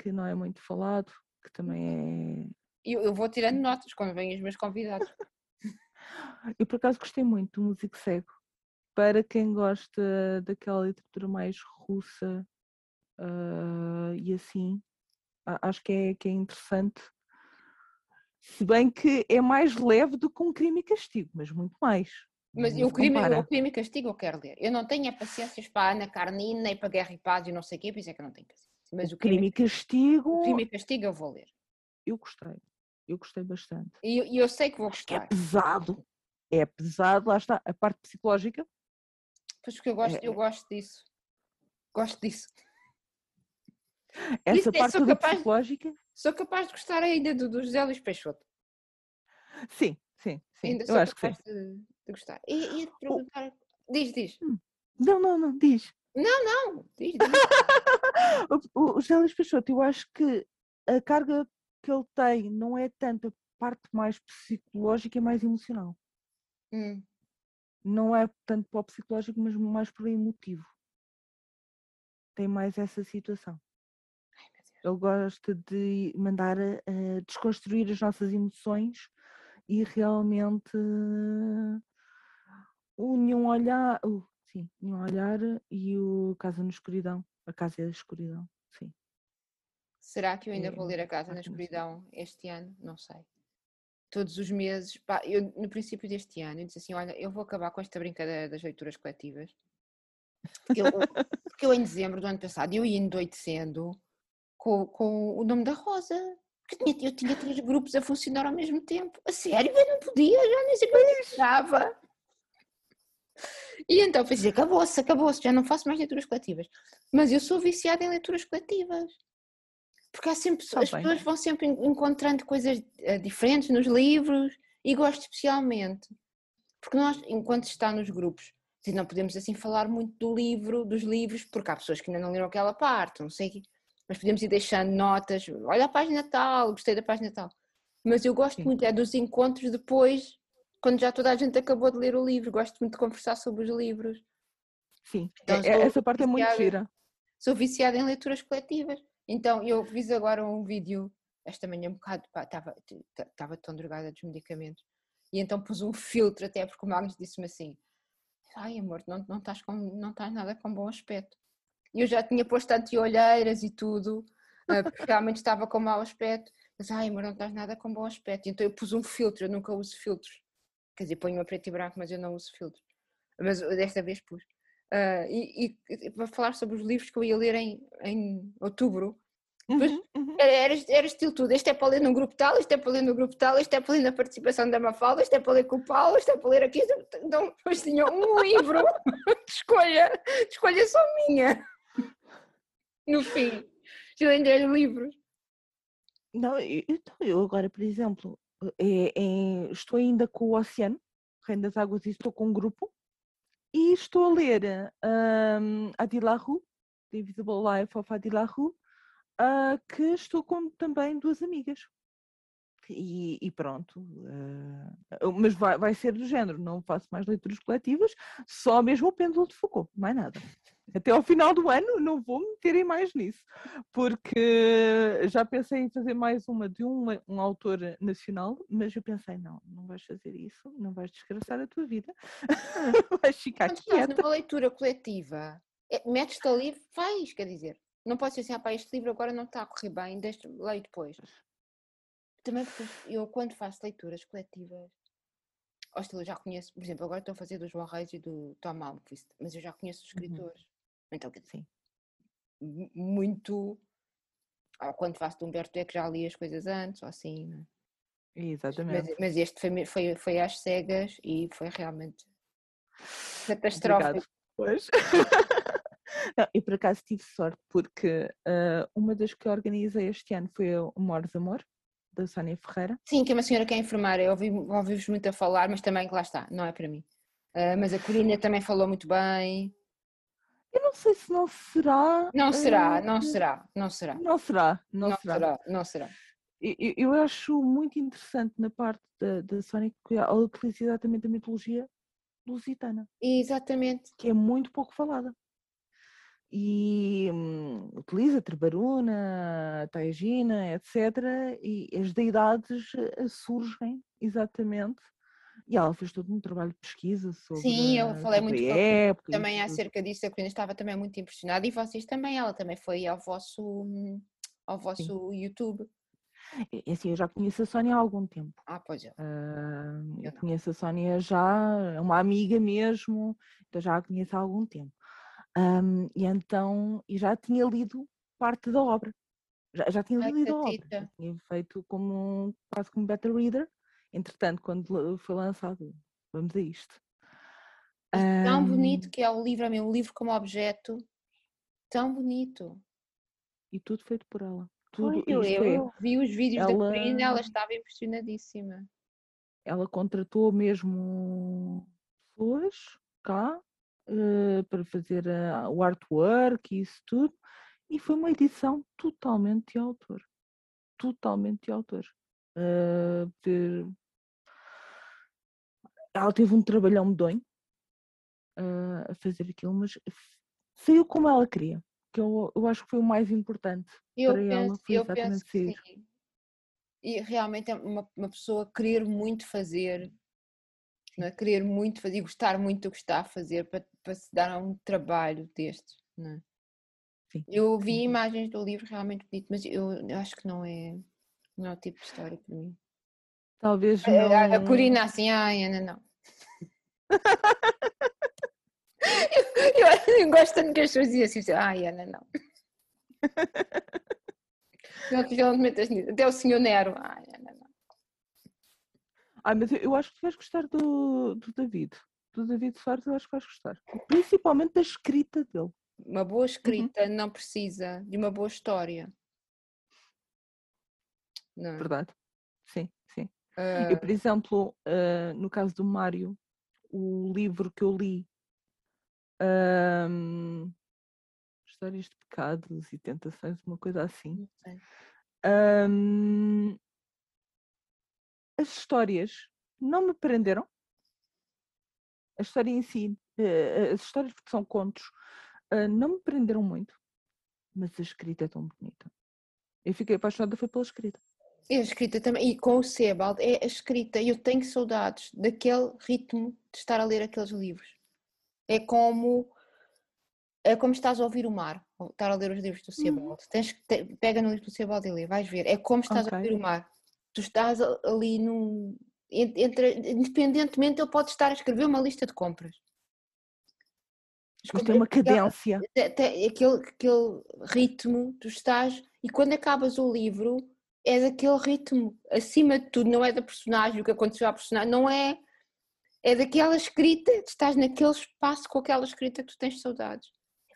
que não é muito falado, que também é... Eu, eu vou tirando notas quando vêm os meus convidados. eu por acaso gostei muito do músico cego. Para quem gosta daquela literatura mais russa, uh, e assim acho que é, que é interessante. Se bem que é mais leve do que um crime e castigo, mas muito mais. Mas o crime, o crime e castigo eu quero ler. Eu não tenho a paciência para a Ana Carnina nem para Guerra e Paz e não sei o quê, por isso é que eu não tenho paciência. Mas o, o crime, e castigo. O crime e castigo eu vou ler. Eu gostei. Eu gostei bastante. E eu, eu, sei que vou gostar. é pesado. É pesado, lá está. A parte psicológica. Pois porque eu gosto, é... eu gosto disso. Gosto disso. Essa parte toda capaz, psicológica. Sou capaz de gostar ainda do, do José Luís Peixoto. Sim, sim, sim. Ainda eu sou acho que sim. De, de gostar. E ia te perguntar. Oh. Diz, diz. Hum. Não, não, não, diz. Não, não, diz, diz. o, o José Luís Peixoto, eu acho que a carga que ele tem não é tanto a parte mais psicológica, é mais emocional. Hum. Não é tanto para o psicológico, mas mais para o emotivo. Tem mais essa situação. Ele gosta de mandar uh, desconstruir as nossas emoções e realmente uh, o nenhum olhar, uh, sim, nenhum olhar e o Casa na Escuridão, a Casa da Escuridão, sim. Será que eu ainda é, vou ler a Casa na Escuridão este ano? Não sei. Todos os meses, pá, eu, no princípio deste ano, eu disse assim: Olha, eu vou acabar com esta brincadeira das leituras coletivas. Porque eu, porque eu em dezembro do ano passado eu ia endoidecendo com, com o nome da Rosa. Porque eu tinha três grupos a funcionar ao mesmo tempo. A sério, eu não podia, já nem sei como estava. E então pensei, acabou-se, acabou-se, já não faço mais leituras coletivas. Mas eu sou viciada em leituras coletivas. Porque há sempre, tá as bem. pessoas vão sempre encontrando coisas eh, diferentes nos livros e gosto especialmente. Porque nós, enquanto está nos grupos, não podemos assim falar muito do livro, dos livros, porque há pessoas que ainda não leram aquela parte, não sei mas podemos ir deixando notas, olha a página tal, gostei da página tal. mas eu gosto Sim. muito é dos encontros depois, quando já toda a gente acabou de ler o livro. Gosto muito de conversar sobre os livros. Sim, Então, é- é- essa parte é muito viciada. gira. Sou viciada em leituras coletivas. Então, eu fiz agora um vídeo, esta manhã um bocado, pá, estava tão drogada dos medicamentos. E então pus um filtro até, porque o Magnus disse-me assim, ai amor, não, não, estás com, não estás nada com bom aspecto. E eu já tinha posto anti-olheiras e tudo, ah, porque realmente estava com mau aspecto. Mas, ai amor, não estás nada com bom aspecto. Então eu pus um filtro, eu nunca uso filtros. Quer dizer, ponho a preto e branco, mas eu não uso filtros. Mas desta vez pus. Ah, e, e para falar sobre os livros que eu ia ler em, em outubro, Pois- Uhum, uhum. era, era, estilo tudo. Este é para ler num grupo tal, este é para ler no grupo tal, este é para ler na participação da Mafalda, este é para ler com o Paulo, este é para ler aqui. Então, depois tinha um livro de escolha, de escolha só minha. No fim, de livros. Não, e- então, eu agora, por exemplo, é- é- estou ainda com o Oceano, Reino das Águas, e estou com um grupo, e estou a ler um, Adila Rue, The Invisible Life of Adila Rue, ah, que estou com também duas amigas. E, e pronto, ah, mas vai, vai ser do género, não faço mais leituras coletivas, só mesmo o pêndulo de Foucault, mais nada. Até ao final do ano não vou meter em mais nisso, porque já pensei em fazer mais uma de um, um autor nacional, mas eu pensei, não, não vais fazer isso, não vais desgraçar a tua vida, vais ficar Quando estás quieta. numa leitura coletiva, é- metes-te ali, faz, quer dizer. Não pode ser assim, ah, pá, este livro agora não está a correr bem, deixa leio depois. Também porque eu, quando faço leituras coletivas, ao estilo, eu já conheço, por exemplo, agora estou a fazer do João Reis e do Tom Almquist, mas eu já conheço os Uhum. Então, quer dizer, muito. Ou quando faço do Humberto Eco, já li as coisas antes, ou assim, é? Mas, Exatamente. mas este foi, foi, foi às cegas e foi realmente catastrófico. Pois. Não, e por acaso tive sorte porque ah, uma das que organizei este ano foi o Mores Amor, da Sónia Ferreira. Sim, que é uma senhora que é enfermeira, eu ouvi- ouvi-vos muito a falar, mas também que lá está, não é para mim. Ah, mas a Corina também falou muito bem. Eu não sei se não será. Não será, ah, não será, não será. Não será, não, Não será. será, não será. Eu, eu- acho muito interessante na parte da, da Sónia que ela utiliza exatamente a mitologia lusitana, Exatamente. que é muito pouco falada. E hum, utiliza Trebaruna, Taigina, etc. E as deidades eh, surgem exatamente. E ela fez todo um trabalho de pesquisa sobre, Sim, eu falei sobre muito época. Também acerca disso, a Corina estava também muito impressionada e vocês também, ela também foi ao vosso, hum, ao vosso YouTube. E, Assim, eu já conheço a Sónia há algum tempo. Ah, pois é. Ah, eu conheço a Sónia já, é uma amiga mesmo, então já a conheço há algum tempo. Ahm, e então, e já tinha lido parte da obra. Já, já tinha lido a obra, já tinha feito como um- quase como beta reader. Entretanto, quando foi lançado, vamos a isto. Tão bonito que é o livro, o livro como objeto, tão bonito. e tudo feito por ela. Tudo, eu, é, eu vi os vídeos da ela- Corina, ela estava impressionadíssima. ela contratou mesmo pessoas cá eh, para fazer ah, o artwork e isso tudo, e foi uma edição totalmente de autor. Totalmente de autor. Ter- Ela teve um trabalhão medonho eh, a fazer aquilo, mas saiu como ela queria. Que eu, eu acho que foi o mais importante Eu para ela, penso, foi eu exatamente penso que sim. E realmente é uma, uma pessoa querer muito fazer, é? querer muito fazer, e gostar muito do que está a fazer para, para se dar a um trabalho destes. Não é? Sim, Eu vi sim. imagens do livro realmente bonito, mas eu, eu acho que não é, não é o tipo de história para mim. Talvez A, a- a não- Corina assim, ai Ana, não. eu, eu gosto tanto que as pessoas dizem assim, ai Ana, não. Não, tu já não te metas nisso. Até o senhor Nero, ai Ana, não. Ah, mas eu, eu acho que vais gostar do, do David. Do David Soares eu acho que vais gostar. Principalmente da escrita dele. Uma boa escrita não precisa de uma boa história. Não. é? Verdade? Sim, sim. Ah, Eu, por exemplo, ah, no caso do Mário, o livro que eu li, ahm, Histórias de Pecados e Tentações, uma coisa assim. ahm, as histórias não me prenderam. A história em si, uh, as histórias que são contos, uh, não me prenderam muito. Mas a escrita é tão bonita. Eu fiquei apaixonada foi pela escrita. É a escrita também, e com o Sebald, é a escrita. Eu tenho saudades daquele ritmo de estar a ler aqueles livros. É como é como estás a ouvir o mar, estar a ler os livros do Sebald. Uhum. Tens, te, pega no livro do Sebald e lê, vais ver. É como estás okay. a ouvir o mar. Tu estás ali num. Entre, independentemente, ele pode estar a escrever uma lista de compras. Mas tem uma cadência. Tem, aquele, aquele ritmo, tu estás. E quando acabas o livro, é daquele ritmo. Acima de tudo, não é da personagem, o que aconteceu à personagem, não é. É daquela escrita, estás naquele espaço com aquela escrita que tu tens saudades.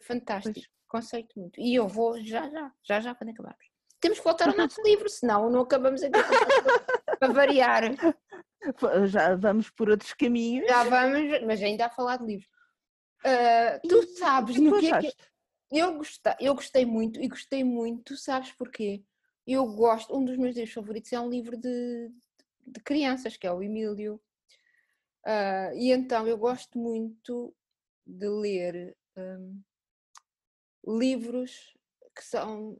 Fantástico, pois. conceito muito. E eu vou já, já, já, já, quando acabarmos. Temos que voltar ao nosso livro, senão não acabamos aqui para variar. Já vamos por outros caminhos. Já vamos, mas ainda a falar de livros. Uh, tu sabes no que é que. Eu gostei, eu gostei muito e gostei muito, sabes porquê? Eu gosto, um dos meus livros favoritos é um livro de, de crianças, que é o Emílio. Uh, e então eu gosto muito de ler um, livros que são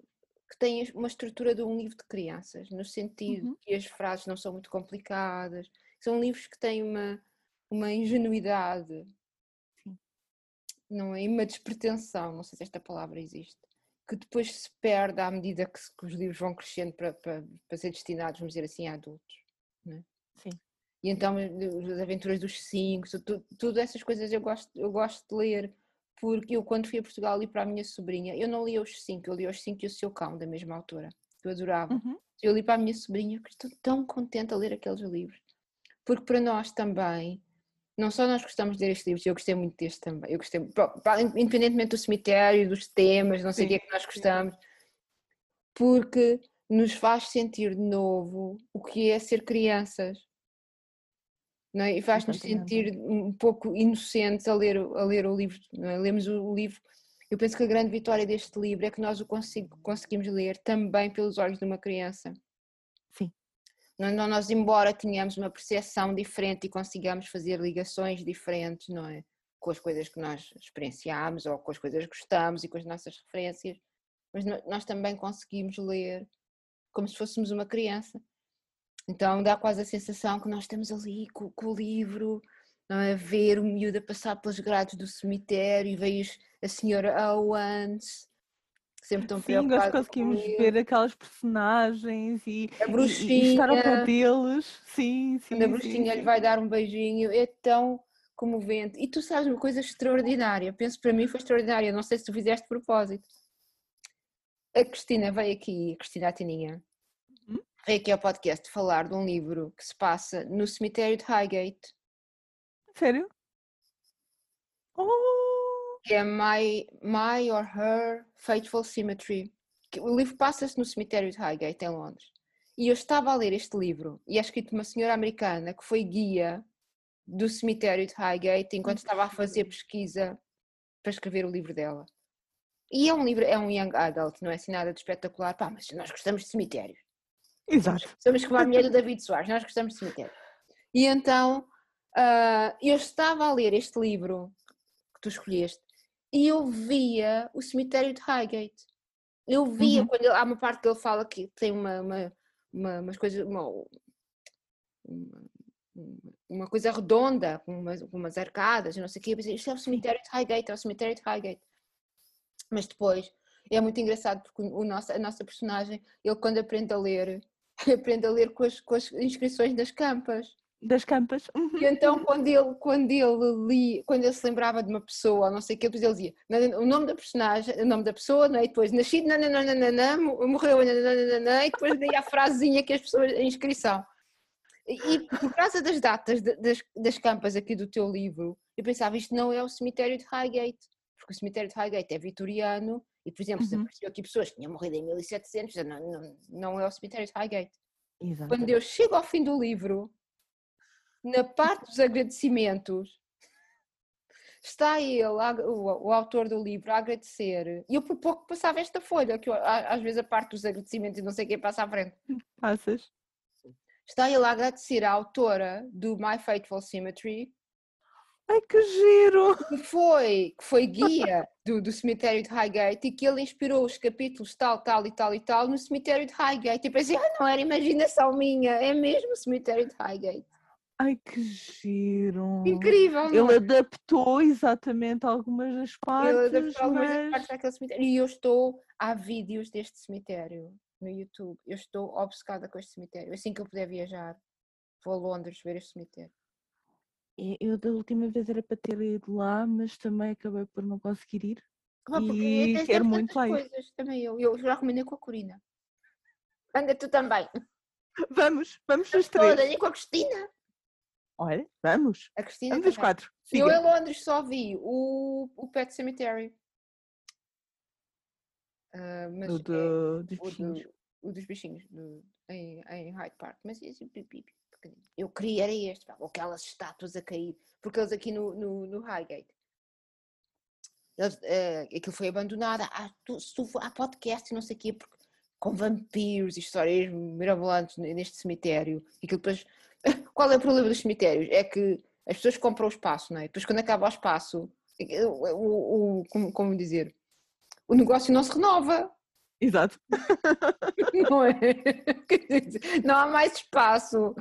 que têm uma estrutura de um livro de crianças, no sentido uhum. que as frases não são muito complicadas, são livros que têm uma, uma ingenuidade, Sim. não é? uma despretensão, não sei se esta palavra existe, que depois se perde à medida que, que os livros vão crescendo para, para, para, ser destinados, vamos dizer assim, a adultos. É? Sim. E então as aventuras dos cinco, tudo, tudo essas coisas eu gosto, eu gosto de ler porque eu quando fui a Portugal li para a minha sobrinha, eu não li os cinco, eu li os cinco e o seu cão da mesma autora, eu adorava. Uhum. Eu li para a minha sobrinha, porque estou tão contente a ler aqueles livros, porque para nós também, não só nós gostamos de ler estes livros, eu gostei muito deste também, eu gostei, independentemente do cemitério, dos temas, não sei o que é que nós gostamos, porque nos faz sentir de novo o que é ser crianças não é? e faz-nos sentir um pouco inocentes a ler, a ler o livro. É? Lemos o, livro. Eu penso que a grande vitória deste livro é que nós o conseguimos ler também pelos olhos de uma criança. Não, nós, embora tenhamos uma percepção diferente e consigamos fazer ligações diferentes, não é? Com as coisas que nós experienciamos ou com as coisas que gostamos e com as nossas referências, mas nós também conseguimos ler como se fôssemos uma criança então dá quase a sensação que nós estamos ali com, com o livro, a ver o miúdo a passar pelos grades do cemitério e veio a senhora Owens, sempre tão Sim, nós conseguimos ver aquelas personagens e, a bruxinha, e, estar ao pé deles. Sim, sim. Quando a bruxinha sim, lhe vai dar um beijinho, é tão comovente. E tu sabes uma coisa extraordinária, penso para mim foi extraordinária, não sei se tu fizeste de propósito. A Cristina veio aqui, a Cristina Atininha, veio aqui ao podcast falar de um livro que se passa no cemitério de Highgate. Sério? Oh! Que é My, My or Her Fateful Cemetery. O livro passa-se no cemitério de Highgate, em Londres. E eu estava a ler este livro e é escrito por uma senhora americana que foi guia do cemitério de Highgate enquanto estava a fazer pesquisa para escrever o livro dela. E é um livro, é um young adult, não é assim nada de espetacular. Pá, mas nós gostamos de cemitérios. Exato. Somos como a mulher do David Soares, nós gostamos de cemitério. E então uh, eu estava a ler este livro que tu escolheste e eu via o cemitério de Highgate. Eu via, uhum. quando ele, há uma parte que ele fala que tem uma, uma, uma umas coisas, uma, uma, uma, coisa redonda, com umas, com umas arcadas, não sei o quê. Eu pensei, isto é o cemitério de Highgate, é o cemitério de Highgate. Mas depois é muito engraçado porque o nosso, a nossa personagem, ele quando aprende a ler, aprende a ler com as, com as inscrições das campas. Das campas. Uhum. E então quando ele, quando ele li, quando ele se lembrava de uma pessoa, não sei o que, depois ele dizia o nome da personagem, o nome da pessoa, é? e depois nascido, nananana, morreu, nananana, e depois daí a frasezinha que as pessoas, a inscrição. E, por causa das datas das, das campas aqui do teu livro, eu pensava, isto não é o cemitério de Highgate, porque o cemitério de Highgate é vitoriano e, por exemplo, se uhum. apareceu aqui pessoas que tinham morrido em 1700, não, não, não é o cemitério de Highgate. Exato. Quando eu chego ao fim do livro, na parte dos agradecimentos, está ele, o, autor do livro, a agradecer. E eu por pouco passava esta folha, que eu, às vezes a parte dos agradecimentos e não sei quem passa à frente. Passas. está ele a agradecer à autora do My Fateful Symmetry, Ai, que giro! que foi, que foi guia do, do cemitério de Highgate e que ele inspirou os capítulos tal, tal e tal e tal no cemitério de Highgate. E pensei, ah, não era imaginação minha, é mesmo o cemitério de Highgate. Ai, que giro! Incrível, não Ele é? adaptou exatamente algumas das partes, Ele adaptou algumas das partes daquele cemitério. E eu estou, há vídeos deste cemitério no YouTube. Eu estou obcecada com este cemitério. Assim que eu puder viajar, vou a Londres ver este cemitério. E Eu da última vez era para ter ido lá, mas também acabei por não conseguir ir. Ah, porque E quero muito lá coisas, também eu. Eu já combinei com a Corina. Anda tu também. Vamos, vamos os Todas, três. e com a Cristina. Olha, vamos. A Cristina Vamos os quatro. Eu Siga. em Londres só vi o, o Pet Cemetery. Ah, mas O é do, dos o, bichinhos. do- o dos bichinhos do- em, em Hyde Park. Mas esse pi- pi- pi- pequenino. eu queria era este, pá, aquelas estátuas a cair, porque eles aqui no, no, no Highgate. Eles, eh, aquilo foi abandonado. Há, tu, tu há podcast e não sei o quê, porque, com vampiros e histórias mirabolantes ne- neste cemitério. E que depois. Qual é o problema dos cemitérios? É que as pessoas compram o espaço, não é? Depois, quando acaba o espaço, o, o, como, como dizer? O negócio não se renova. Exato. Não é? Não há mais espaço.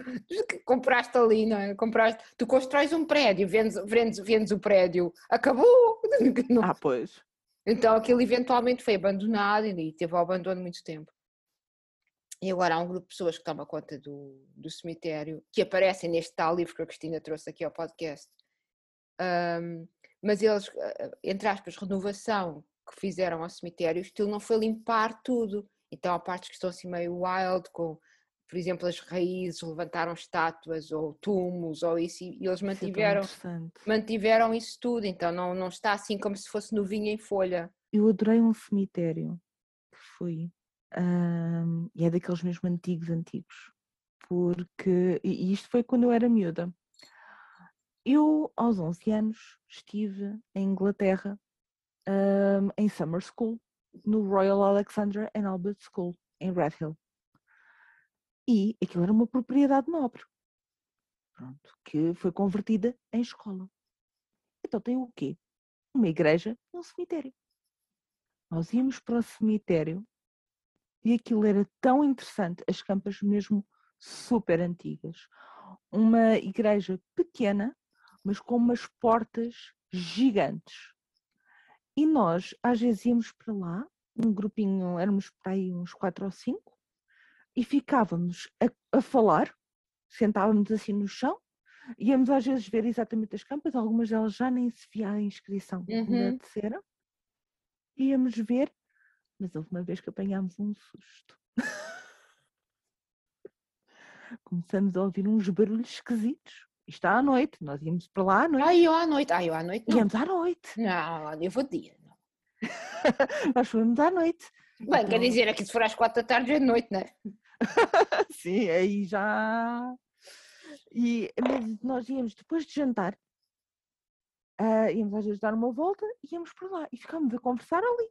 Compraste ali, não é? Compraste, tu constróis um prédio, vendes, vendes, vendes o prédio, acabou. Não- Ah, pois. Então aquilo eventualmente foi abandonado e teve o abandono muito tempo. E agora há um grupo de pessoas que toma conta do, do cemitério, que aparecem neste tal livro que a Cristina trouxe aqui ao podcast. Ahm, mas eles, ah, entre aspas, renovação que fizeram ao cemitério, o estilo não foi limpar tudo. Então há partes que estão assim meio wild, com, por exemplo, as raízes levantaram estátuas ou túmulos ou isso, e eles Isso é mantiveram, mantiveram isso tudo. Então não, não está assim como se fosse novinho em folha. Eu adorei um cemitério que fui. ahm, e é daqueles mesmo antigos, antigos. Porque. E isto foi quando eu era miúda. Eu, aos 11 anos, estive em Inglaterra, ahm, em Summer School, no Royal Alexandra and Albert School, em Redhill. E aquilo era uma propriedade nobre. Pronto, que foi convertida em escola. Então tem o quê? Uma igreja e um cemitério. Nós íamos para o cemitério e aquilo era tão interessante, as campas mesmo super antigas. Uma igreja pequena, mas com umas portas gigantes. E nós, às vezes, íamos para lá, um grupinho, éramos para aí uns quatro ou cinco, e ficávamos a, a falar, sentávamos assim no chão, íamos às vezes ver exatamente as campas, algumas delas já nem se via a inscrição Uhum. cera, íamos ver, mas houve uma vez que apanhámos um susto. Começamos a ouvir uns barulhos esquisitos. Isto à noite, nós íamos para lá à noite. Ai, eu à noite, ai, eu à noite não. Íamos à noite. Não, eu vou dia. não. Nós fomos à noite. Bem, quer Então- dizer, aqui se for às quatro da tarde é noite, não é? Sim, aí já. E mas nós íamos depois de jantar, ah, íamos às vezes dar uma volta e íamos por lá e ficámos a conversar ali,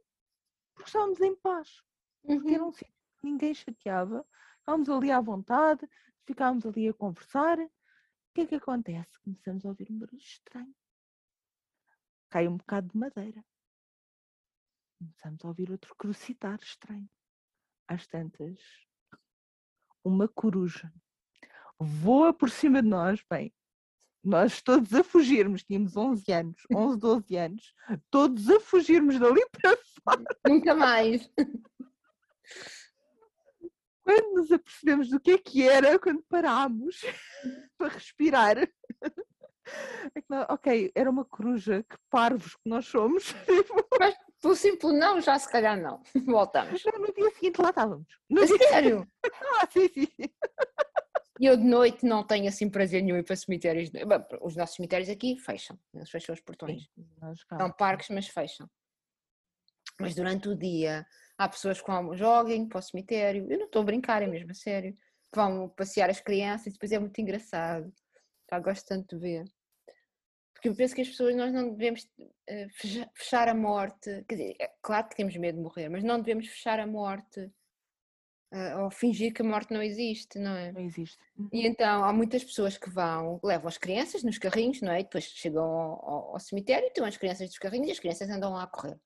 porque estávamos em paz, porque era um sítio que ninguém chateava, estávamos ali à vontade, ficámos ali a conversar. O que é que acontece? Começamos a ouvir um barulho estranho. Cai um bocado de madeira. Começamos a ouvir outro crocitar estranho. Às tantas, uma coruja voa por cima de nós, bem, nós todos a fugirmos, tínhamos 11 anos, 11, 12 anos, todos a fugirmos dali para Nunca mais. quando nos apercebemos do que é que era, quando parámos para respirar. é ok, era uma coruja, que parvos que nós somos. Pelo simples não, já se calhar não. Voltamos. Não, no dia seguinte lá estávamos. No sério? Ah, sim, sim. E eu de noite não tenho assim prazer nenhum ir para cemitérios. Bem, Os nossos cemitérios aqui fecham. Eles fecham os portões. Cá, São sim. parques, mas fecham. Mas durante o dia há pessoas que vão joguem para o cemitério. Eu não estou a brincar, é mesmo a sério. Vão passear as crianças e depois é muito engraçado. Já gosto tanto de ver. Porque eu penso que as pessoas, nós não devemos eh, fecha- fechar a morte. Quer dizer, é claro que temos medo de morrer, mas não devemos fechar a morte Uh, ou fingir que a morte não existe, não é? Não existe. E então há muitas pessoas que vão, levam as crianças nos carrinhos, não é? E depois chegam ao, ao, ao cemitério e estão as crianças dos carrinhos e as crianças andam lá a correr.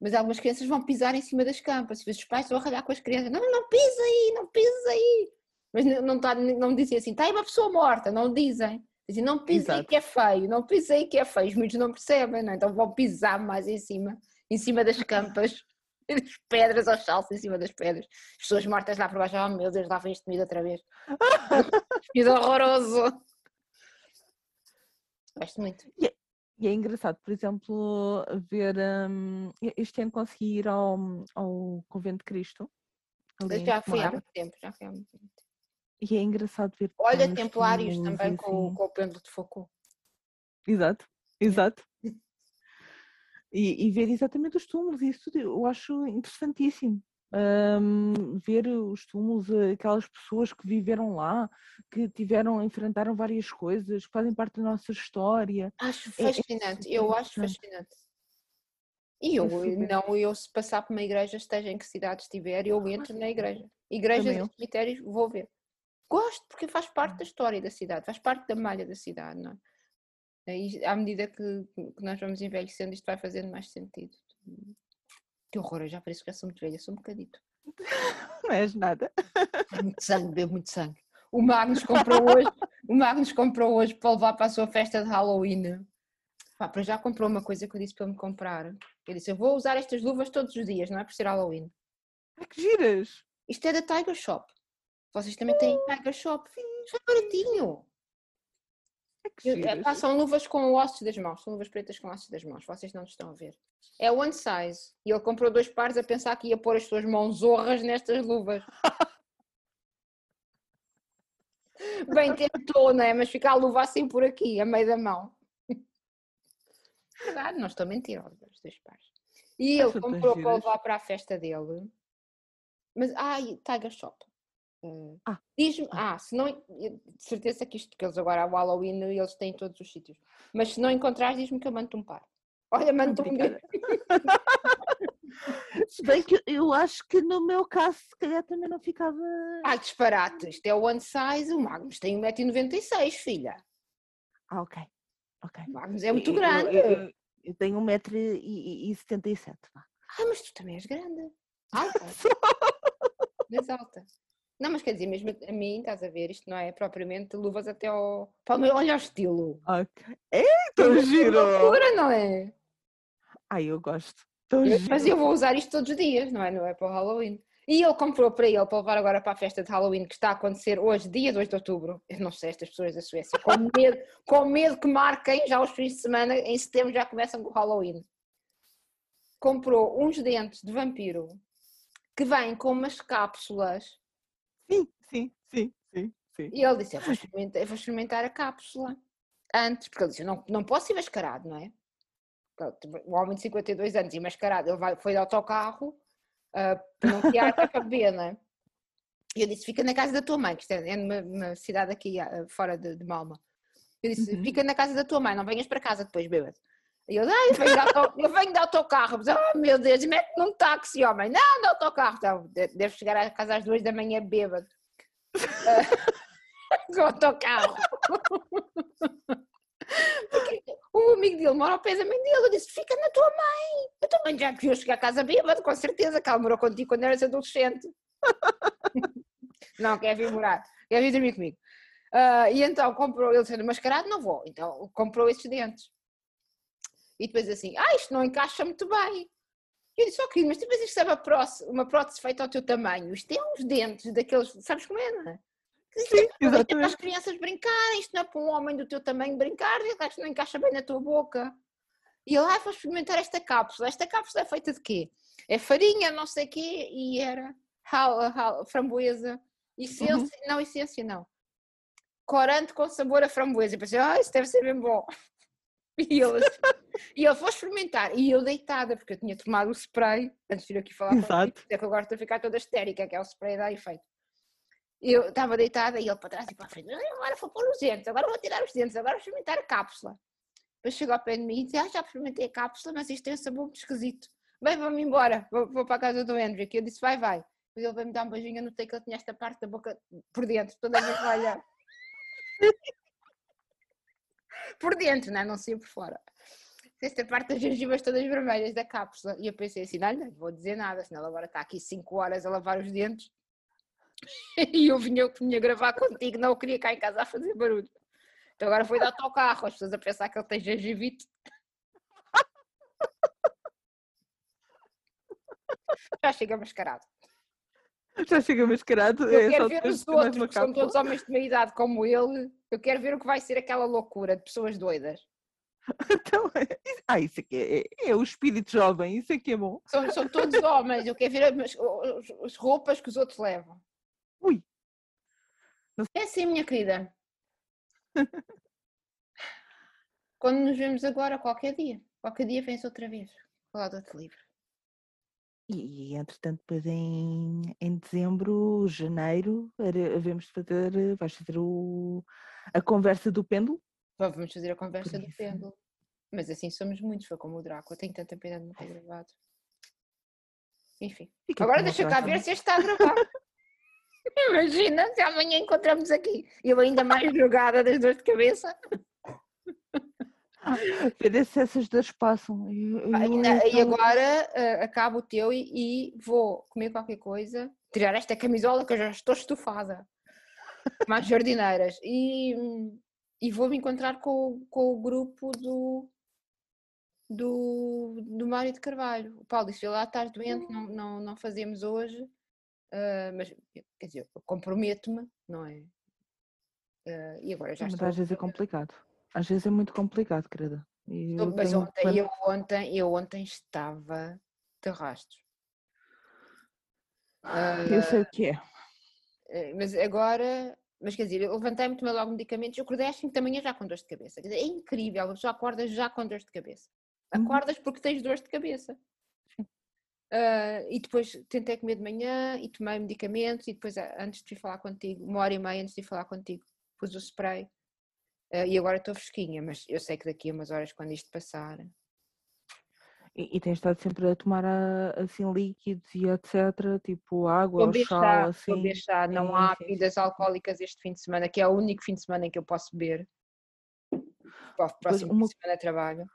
Mas algumas crianças vão pisar em cima das campas, e os pais vão ralhar com as crianças, não, não pisa aí, não pisa aí. Mas não, não, tá, não dizem assim, está aí uma pessoa morta, não dizem. Dizem, não pisa aí que é feio, não pisa aí que é feio. Os miúdos não percebem, não é? Então vão pisar mais em cima, em cima das campas as pedras aos saltos em cima das pedras. As pessoas mortas lá por baixo, oh meu Deus, lá vem este comida outra vez. Despido horroroso. Gosto muito. E é, e é engraçado, por exemplo, ver. Um, este ano consegui ir ao, ao Convento de Cristo. Já fui há muito tempo, já fui há muito tempo. E é engraçado ver. Olha, Templários também com, assim. com o pêndulo de Foucault. Exato, exato e, e, ver exatamente os túmulos, isso tudo eu acho interessantíssimo. Um, ver os túmulos, aquelas pessoas que viveram lá, que tiveram, enfrentaram várias coisas, que fazem parte da nossa história. Acho fascinante, é, é eu acho fascinante. E eu, não, eu se passar por uma igreja, esteja em que cidade estiver, eu entro na igreja. Igrejas e cemitérios, vou ver. Gosto, porque faz parte da história da cidade, faz parte da malha da cidade, não é? E à medida que, que, nós vamos envelhecendo, isto vai fazendo mais sentido. Que horror, eu já parece que já sou muito velha, sou um bocadito. Não és nada. Muito sangue, bebo muito sangue. O Magnus comprou hoje, o Magnus comprou hoje para levar para a sua festa de Halloween. Pá, para já comprou uma coisa que eu disse para me comprar. Eu disse, eu vou usar estas luvas todos os dias, não é por ser Halloween. Ai, que giras! Isto é da Tiger Shop. Vocês também têm Tiger Shop? Isto é baratinho. É pá, são luvas com ossos das mãos, são luvas pretas com ossos das mãos, vocês não estão a ver. É one size. E ele comprou dois pares a pensar que ia pôr as suas mãos zorras nestas luvas. Bem, tentou, não é? Mas fica a luva assim por aqui, a meio da mão. Verdade, não estou a mentir, os dois pares. E ele comprou para levar para a festa dele. Mas, ai, Tiger Shop. Uh, ah. Diz-me, ah, se não, de certeza que isto, que eles agora, o Halloween, eles têm em todos os sítios, mas se não encontrares, diz-me que eu mando-te um par. Olha, mando-te um Se bem que eu acho que no meu caso, se calhar também não ficava. Ah, disparate, isto é o one size, o Magnus tem 1,96m, filha. Ah, ok. ok. O Magnus é muito grande. Eu, eu, eu tenho 1,77m. Ah, mas tu também és grande. Alta. és alta. Não, mas quer dizer, mesmo a mim, estás a ver, isto não é propriamente luvas até ao. Olha o estilo. Ok. É, tão giro! loucura, não é? Ai, eu gosto. Tão eu, giro. Mas eu vou usar isto todos os dias, não é? Não é para o Halloween. E ele comprou para ele, para levar agora para a festa de Halloween que está a acontecer hoje, dia 2 de outubro. Eu não sei, estas pessoas da Suécia, com medo, com medo que marquem já os fins de semana, em setembro já começam com o Halloween. Comprou uns dentes de vampiro que vêm com umas cápsulas Sim, sim, sim, sim. sim. E ele disse: eu vou, experimentar, eu vou experimentar a cápsula antes, porque ele disse: não, não posso ir mascarado, não é? O homem de 52 anos e mascarado, ele vai, foi de autocarro uh, criar para beber, não é? E eu disse: fica na casa da tua mãe, que isto é, é numa, numa cidade aqui uh, fora de, de, Malma. Eu disse: uhum. fica na casa da tua mãe, não venhas para casa depois, bêbado. E eu, ah, eu, venho de auto, eu venho de autocarro. Oh meu Deus, mete num táxi, homem. Não, de autocarro. Então, deve chegar à casa às duas da manhã bêbado. Com autocarro. Porque o amigo dele mora ao pé da mãe dele. Eu disse: fica na tua mãe. A tua mãe já viu chegar a casa bêbado, com certeza, que ela morou contigo quando eras adolescente. não, quer vir morar, quer vir dormir comigo. Uh, e então comprou, ele sendo mascarado, não vou. Então comprou esses dentes e depois assim, ah, isto não encaixa muito bem. Eu disse, ok, mas depois isto é uma prótese, uma prótese feita ao teu tamanho, isto é uns dentes daqueles, sabes como é, não é? Sim, é para as crianças brincarem, isto não é para um homem do teu tamanho brincar, isto não encaixa bem na tua boca. E eu, ah, vou experimentar esta cápsula. Esta cápsula é feita de quê? É farinha, não sei o quê, e era framboesa, essência, uhum. não, essência não. Corante com sabor a framboesa. E pensei, ah, isso deve ser bem bom. E ele, e foi experimentar, e eu deitada, porque eu tinha tomado o spray, antes de vir aqui falar Exato. contigo, é que agora estou a ficar toda histérica, que é o spray da efeito. Eu estava deitada e ele para trás e para a frente, agora vou pôr os dentes, agora vou tirar os dentes, agora vou experimentar a cápsula. Depois chegou ao pé de mim e disse, ah, já experimentei a cápsula, mas isto tem um sabor muito esquisito. Bem, vamos embora, vou, vou para a casa do Andrew, que eu disse, vai, vai. Depois ele veio-me dar um beijinho, eu notei que ele tinha esta parte da boca por dentro, toda vermelha. por dentro, não, é? não sei por fora. Esta parte das gengivas todas vermelhas da cápsula. E eu pensei assim, não, não vou dizer nada, senão ele agora está aqui 5 horas a lavar os dentes. e eu vinha, eu vinha gravar contigo, não queria cá em casa a fazer barulho. Então agora foi dar ao carro, as pessoas a pensar que ele tem gengivite. Já chega mascarado. Já chega mascarado. Eu é quero ver os de mais outros, que são todos homens de meia idade como ele. Eu quero ver o que vai ser aquela loucura de pessoas doidas. Então, é- ah, isso aqui é, é, é o espírito jovem, isso aqui é bom. São, são todos homens. Eu quero ver as, as- as roupas que os outros levam. Ui. É assim, minha querida. Quando nos vemos agora, qualquer dia. Qualquer dia vens outra vez. Falar outro livro. E, entretanto, depois em, em dezembro, janeiro, havemos de fazer, vais fazer o, a conversa do pêndulo. Vamos fazer a conversa do pêndulo. Mas assim somos muitos, foi como o Drácula. Tenho tanta pena de não ter gravado. Enfim. Fica Agora deixa cá ver se este está a gravar. Imagina se amanhã encontramos aqui. Eu ainda mais drogada das dores de cabeça. Ver se essas dores passam. Eu- eu- Ainda- eu e agora eh, acabo o teu e, e vou comer qualquer coisa, tirar esta camisola que eu já estou estufada. Mais jardineiras. E, e vou me encontrar com, com o grupo do, do, do Mário de Carvalho. O Paulo disse: "Vê lá, estás doente, não, não, não fazemos hoje. Ah, mas, quer dizer, comprometo-me, não é? Ah, e agora já Mas estou. às vezes é complicado. Às vezes é muito complicado, querida. E eu Mas tenho ontem, eu ontem, eu ontem estava de rastros. eu sei o que é. Eh, Mas agora, mas quer dizer, eu levantei-me, tomei logo medicamentos, eu acordei às 5 da manhã já com dores de cabeça. Quer dizer, é incrível, a pessoa acorda já com dores de cabeça. Uhum. Acordas porque tens dores de cabeça. Ah, e depois tentei comer de manhã e tomei medicamentos e depois, antes de ir falar contigo, uma hora e meia antes de ir falar contigo, pus o spray. Ah, e agora estou fresquinha, mas eu sei que daqui a umas horas, quando isto passar, E, e tens estado sempre a tomar ah, assim líquidos e etc. Tipo água Vou chá, assim. vou chá. Não Sim, há sim, bebidas sim, alcoólicas este fim de semana, que é o único fim de semana em que eu posso beber. Para o próximo uma- fim de semana de trabalho.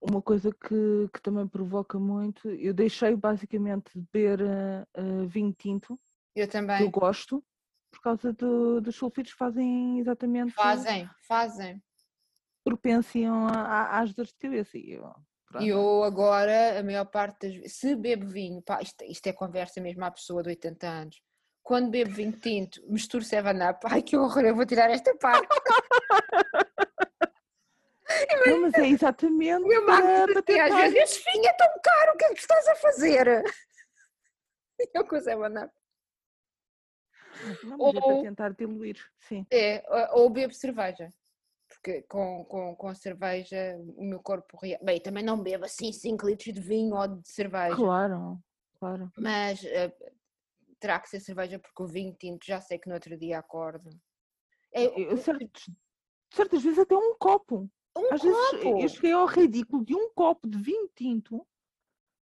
Uma coisa que, que também provoca muito, eu deixei basicamente de beber ah, vinho tinto, Eu que eu também. gosto, por causa do- dos sulfitos fazem exatamente Fazem, fazem. a- às dores de cabeça. E eu, pronto. E eu agora, a maior parte das vezes, se bebo vinho, pá, isto, isto é conversa mesmo à pessoa de 80 anos. Quando bebo vinho tinto, misturo 7-Up, ai que horror, eu vou tirar esta parte. Não, mas é exatamente meu para, para dizia às vezes, este vinho é tão caro, o que é que estás a fazer? Eu com o 7-Up. Não, mas é para Ou- tentar diluir, sim. É, ou- ou bebo cerveja. Porque com, com, com a cerveja o meu corpo. rea- Bem, também não bebo assim 5 litros de vinho ou de cerveja. Claro, claro. Mas eh, terá que ser cerveja porque o vinho tinto já sei que no outro dia acordo. É, Eu, certos, certas vezes até um copo. um Às vezes copo. eu cheguei ao ridículo de um copo de vinho tinto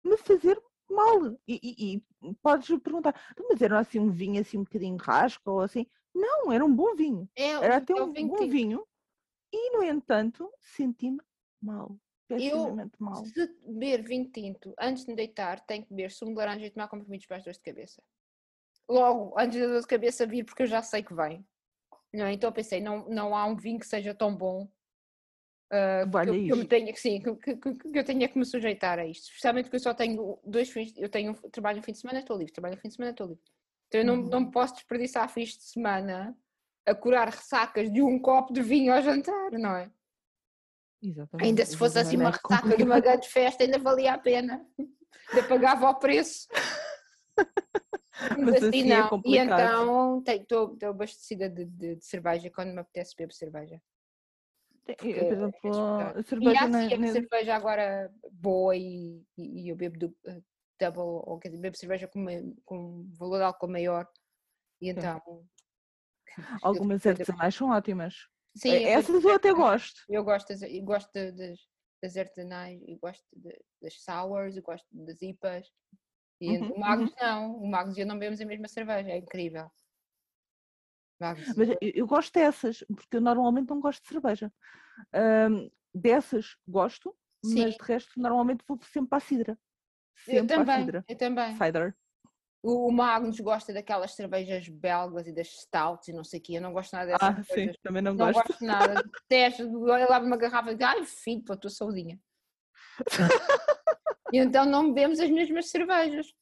me fazer mal. E, e- e podes perguntar, "Então, mas era assim um vinho assim um bocadinho rasca ou assim? Não, era um bom vinho. É, Era até é um vinho bom tinto. vinho. E, no entanto, senti-me mal. Eu, mal. se beber vinho tinto antes de me deitar, tenho que beber sumo de laranja e tomar comprimidos para as dores de cabeça. Logo, antes da dor de cabeça vir, porque eu já sei que vem. Não, é? então pensei, não, não há um vinho que seja tão bom ah, que, eu, que eu me tenha, que, sim, que, que- que- que eu tenha que me sujeitar a isto. Especialmente porque eu só tenho dois fins, eu tenho trabalho no fim de semana, estou livre, trabalho no fim de semana, estou livre. Então eu não, Uhum. não me posso desperdiçar fins de semana a curar ressacas de um copo de vinho ao jantar, não é? Exatamente. Ainda se fosse assim uma é ressaca de uma grande festa, ainda valia a pena. Ainda pagava o preço. Mas assim é não. E complicado. então estou abastecida de, de- de cerveja quando me apetece beber cerveja. Tem- porque eu, Por é exemplo, espetacular. a E cerveja há na- a na- cerveja agora boa e, e- e eu bebo du- eh, double, ou quer dizer, bebo cerveja com, com valor de álcool maior. E então. algumas eu- artesanais são ótimas. Sim, Eh, eu Essas eu até gosto. Eu gosto das, eu gosto das, das artesanais, eu gosto de- das sours, eu gosto das IPAs. E Uhum, o Magnus não, o Magnus e eu não bebemos a mesma cerveja, é incrível. Magnus, Mas eu, eu gosto dessas, porque eu normalmente não gosto de cerveja. Ahm, dessas gosto, Sim. mas de resto normalmente vou sempre para a cidra. eu Sempre para a também, eu também. Cider. O, Magnus gosta daquelas cervejas belgas e das stouts e não sei o quê, eu não gosto nada dessas Ah, sim, coisas. também não, Não gosto. gosto nada, detesto, ele abre uma garrafa e diz, ai filho, para a tua saudinha. E então não bebemos as mesmas cervejas.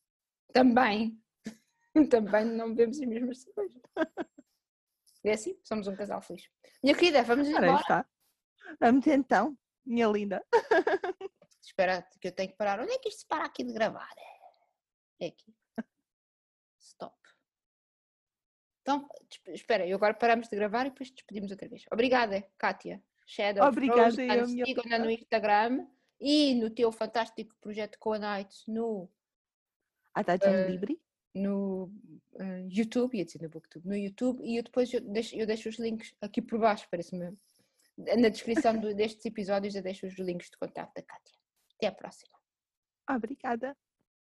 Também. Também não bebemos as mesmas cervejas. É assim, somos um casal feliz. Minha querida, vamos Ora, embora. está. Vamos então, minha linda. Espera que eu tenho que parar. Onde é que isto se para aqui de gravar? É aqui. Então, espera, eu agora paramos de gravar e depois despedimos outra vez. Obrigada, Kátia. Shadow Obrigada, Frozen, eu, sigam-na no Instagram e no teu fantástico projeto com a Nights no, A Tajan Eh, Libre. no eh, YouTube, ia dizer no Booktube, no YouTube e eu depois eu deixo, eu deixo os links aqui por baixo, parece-me. Na descrição do- destes episódios eu deixo os links de contato da Kátia. Até à próxima. Obrigada.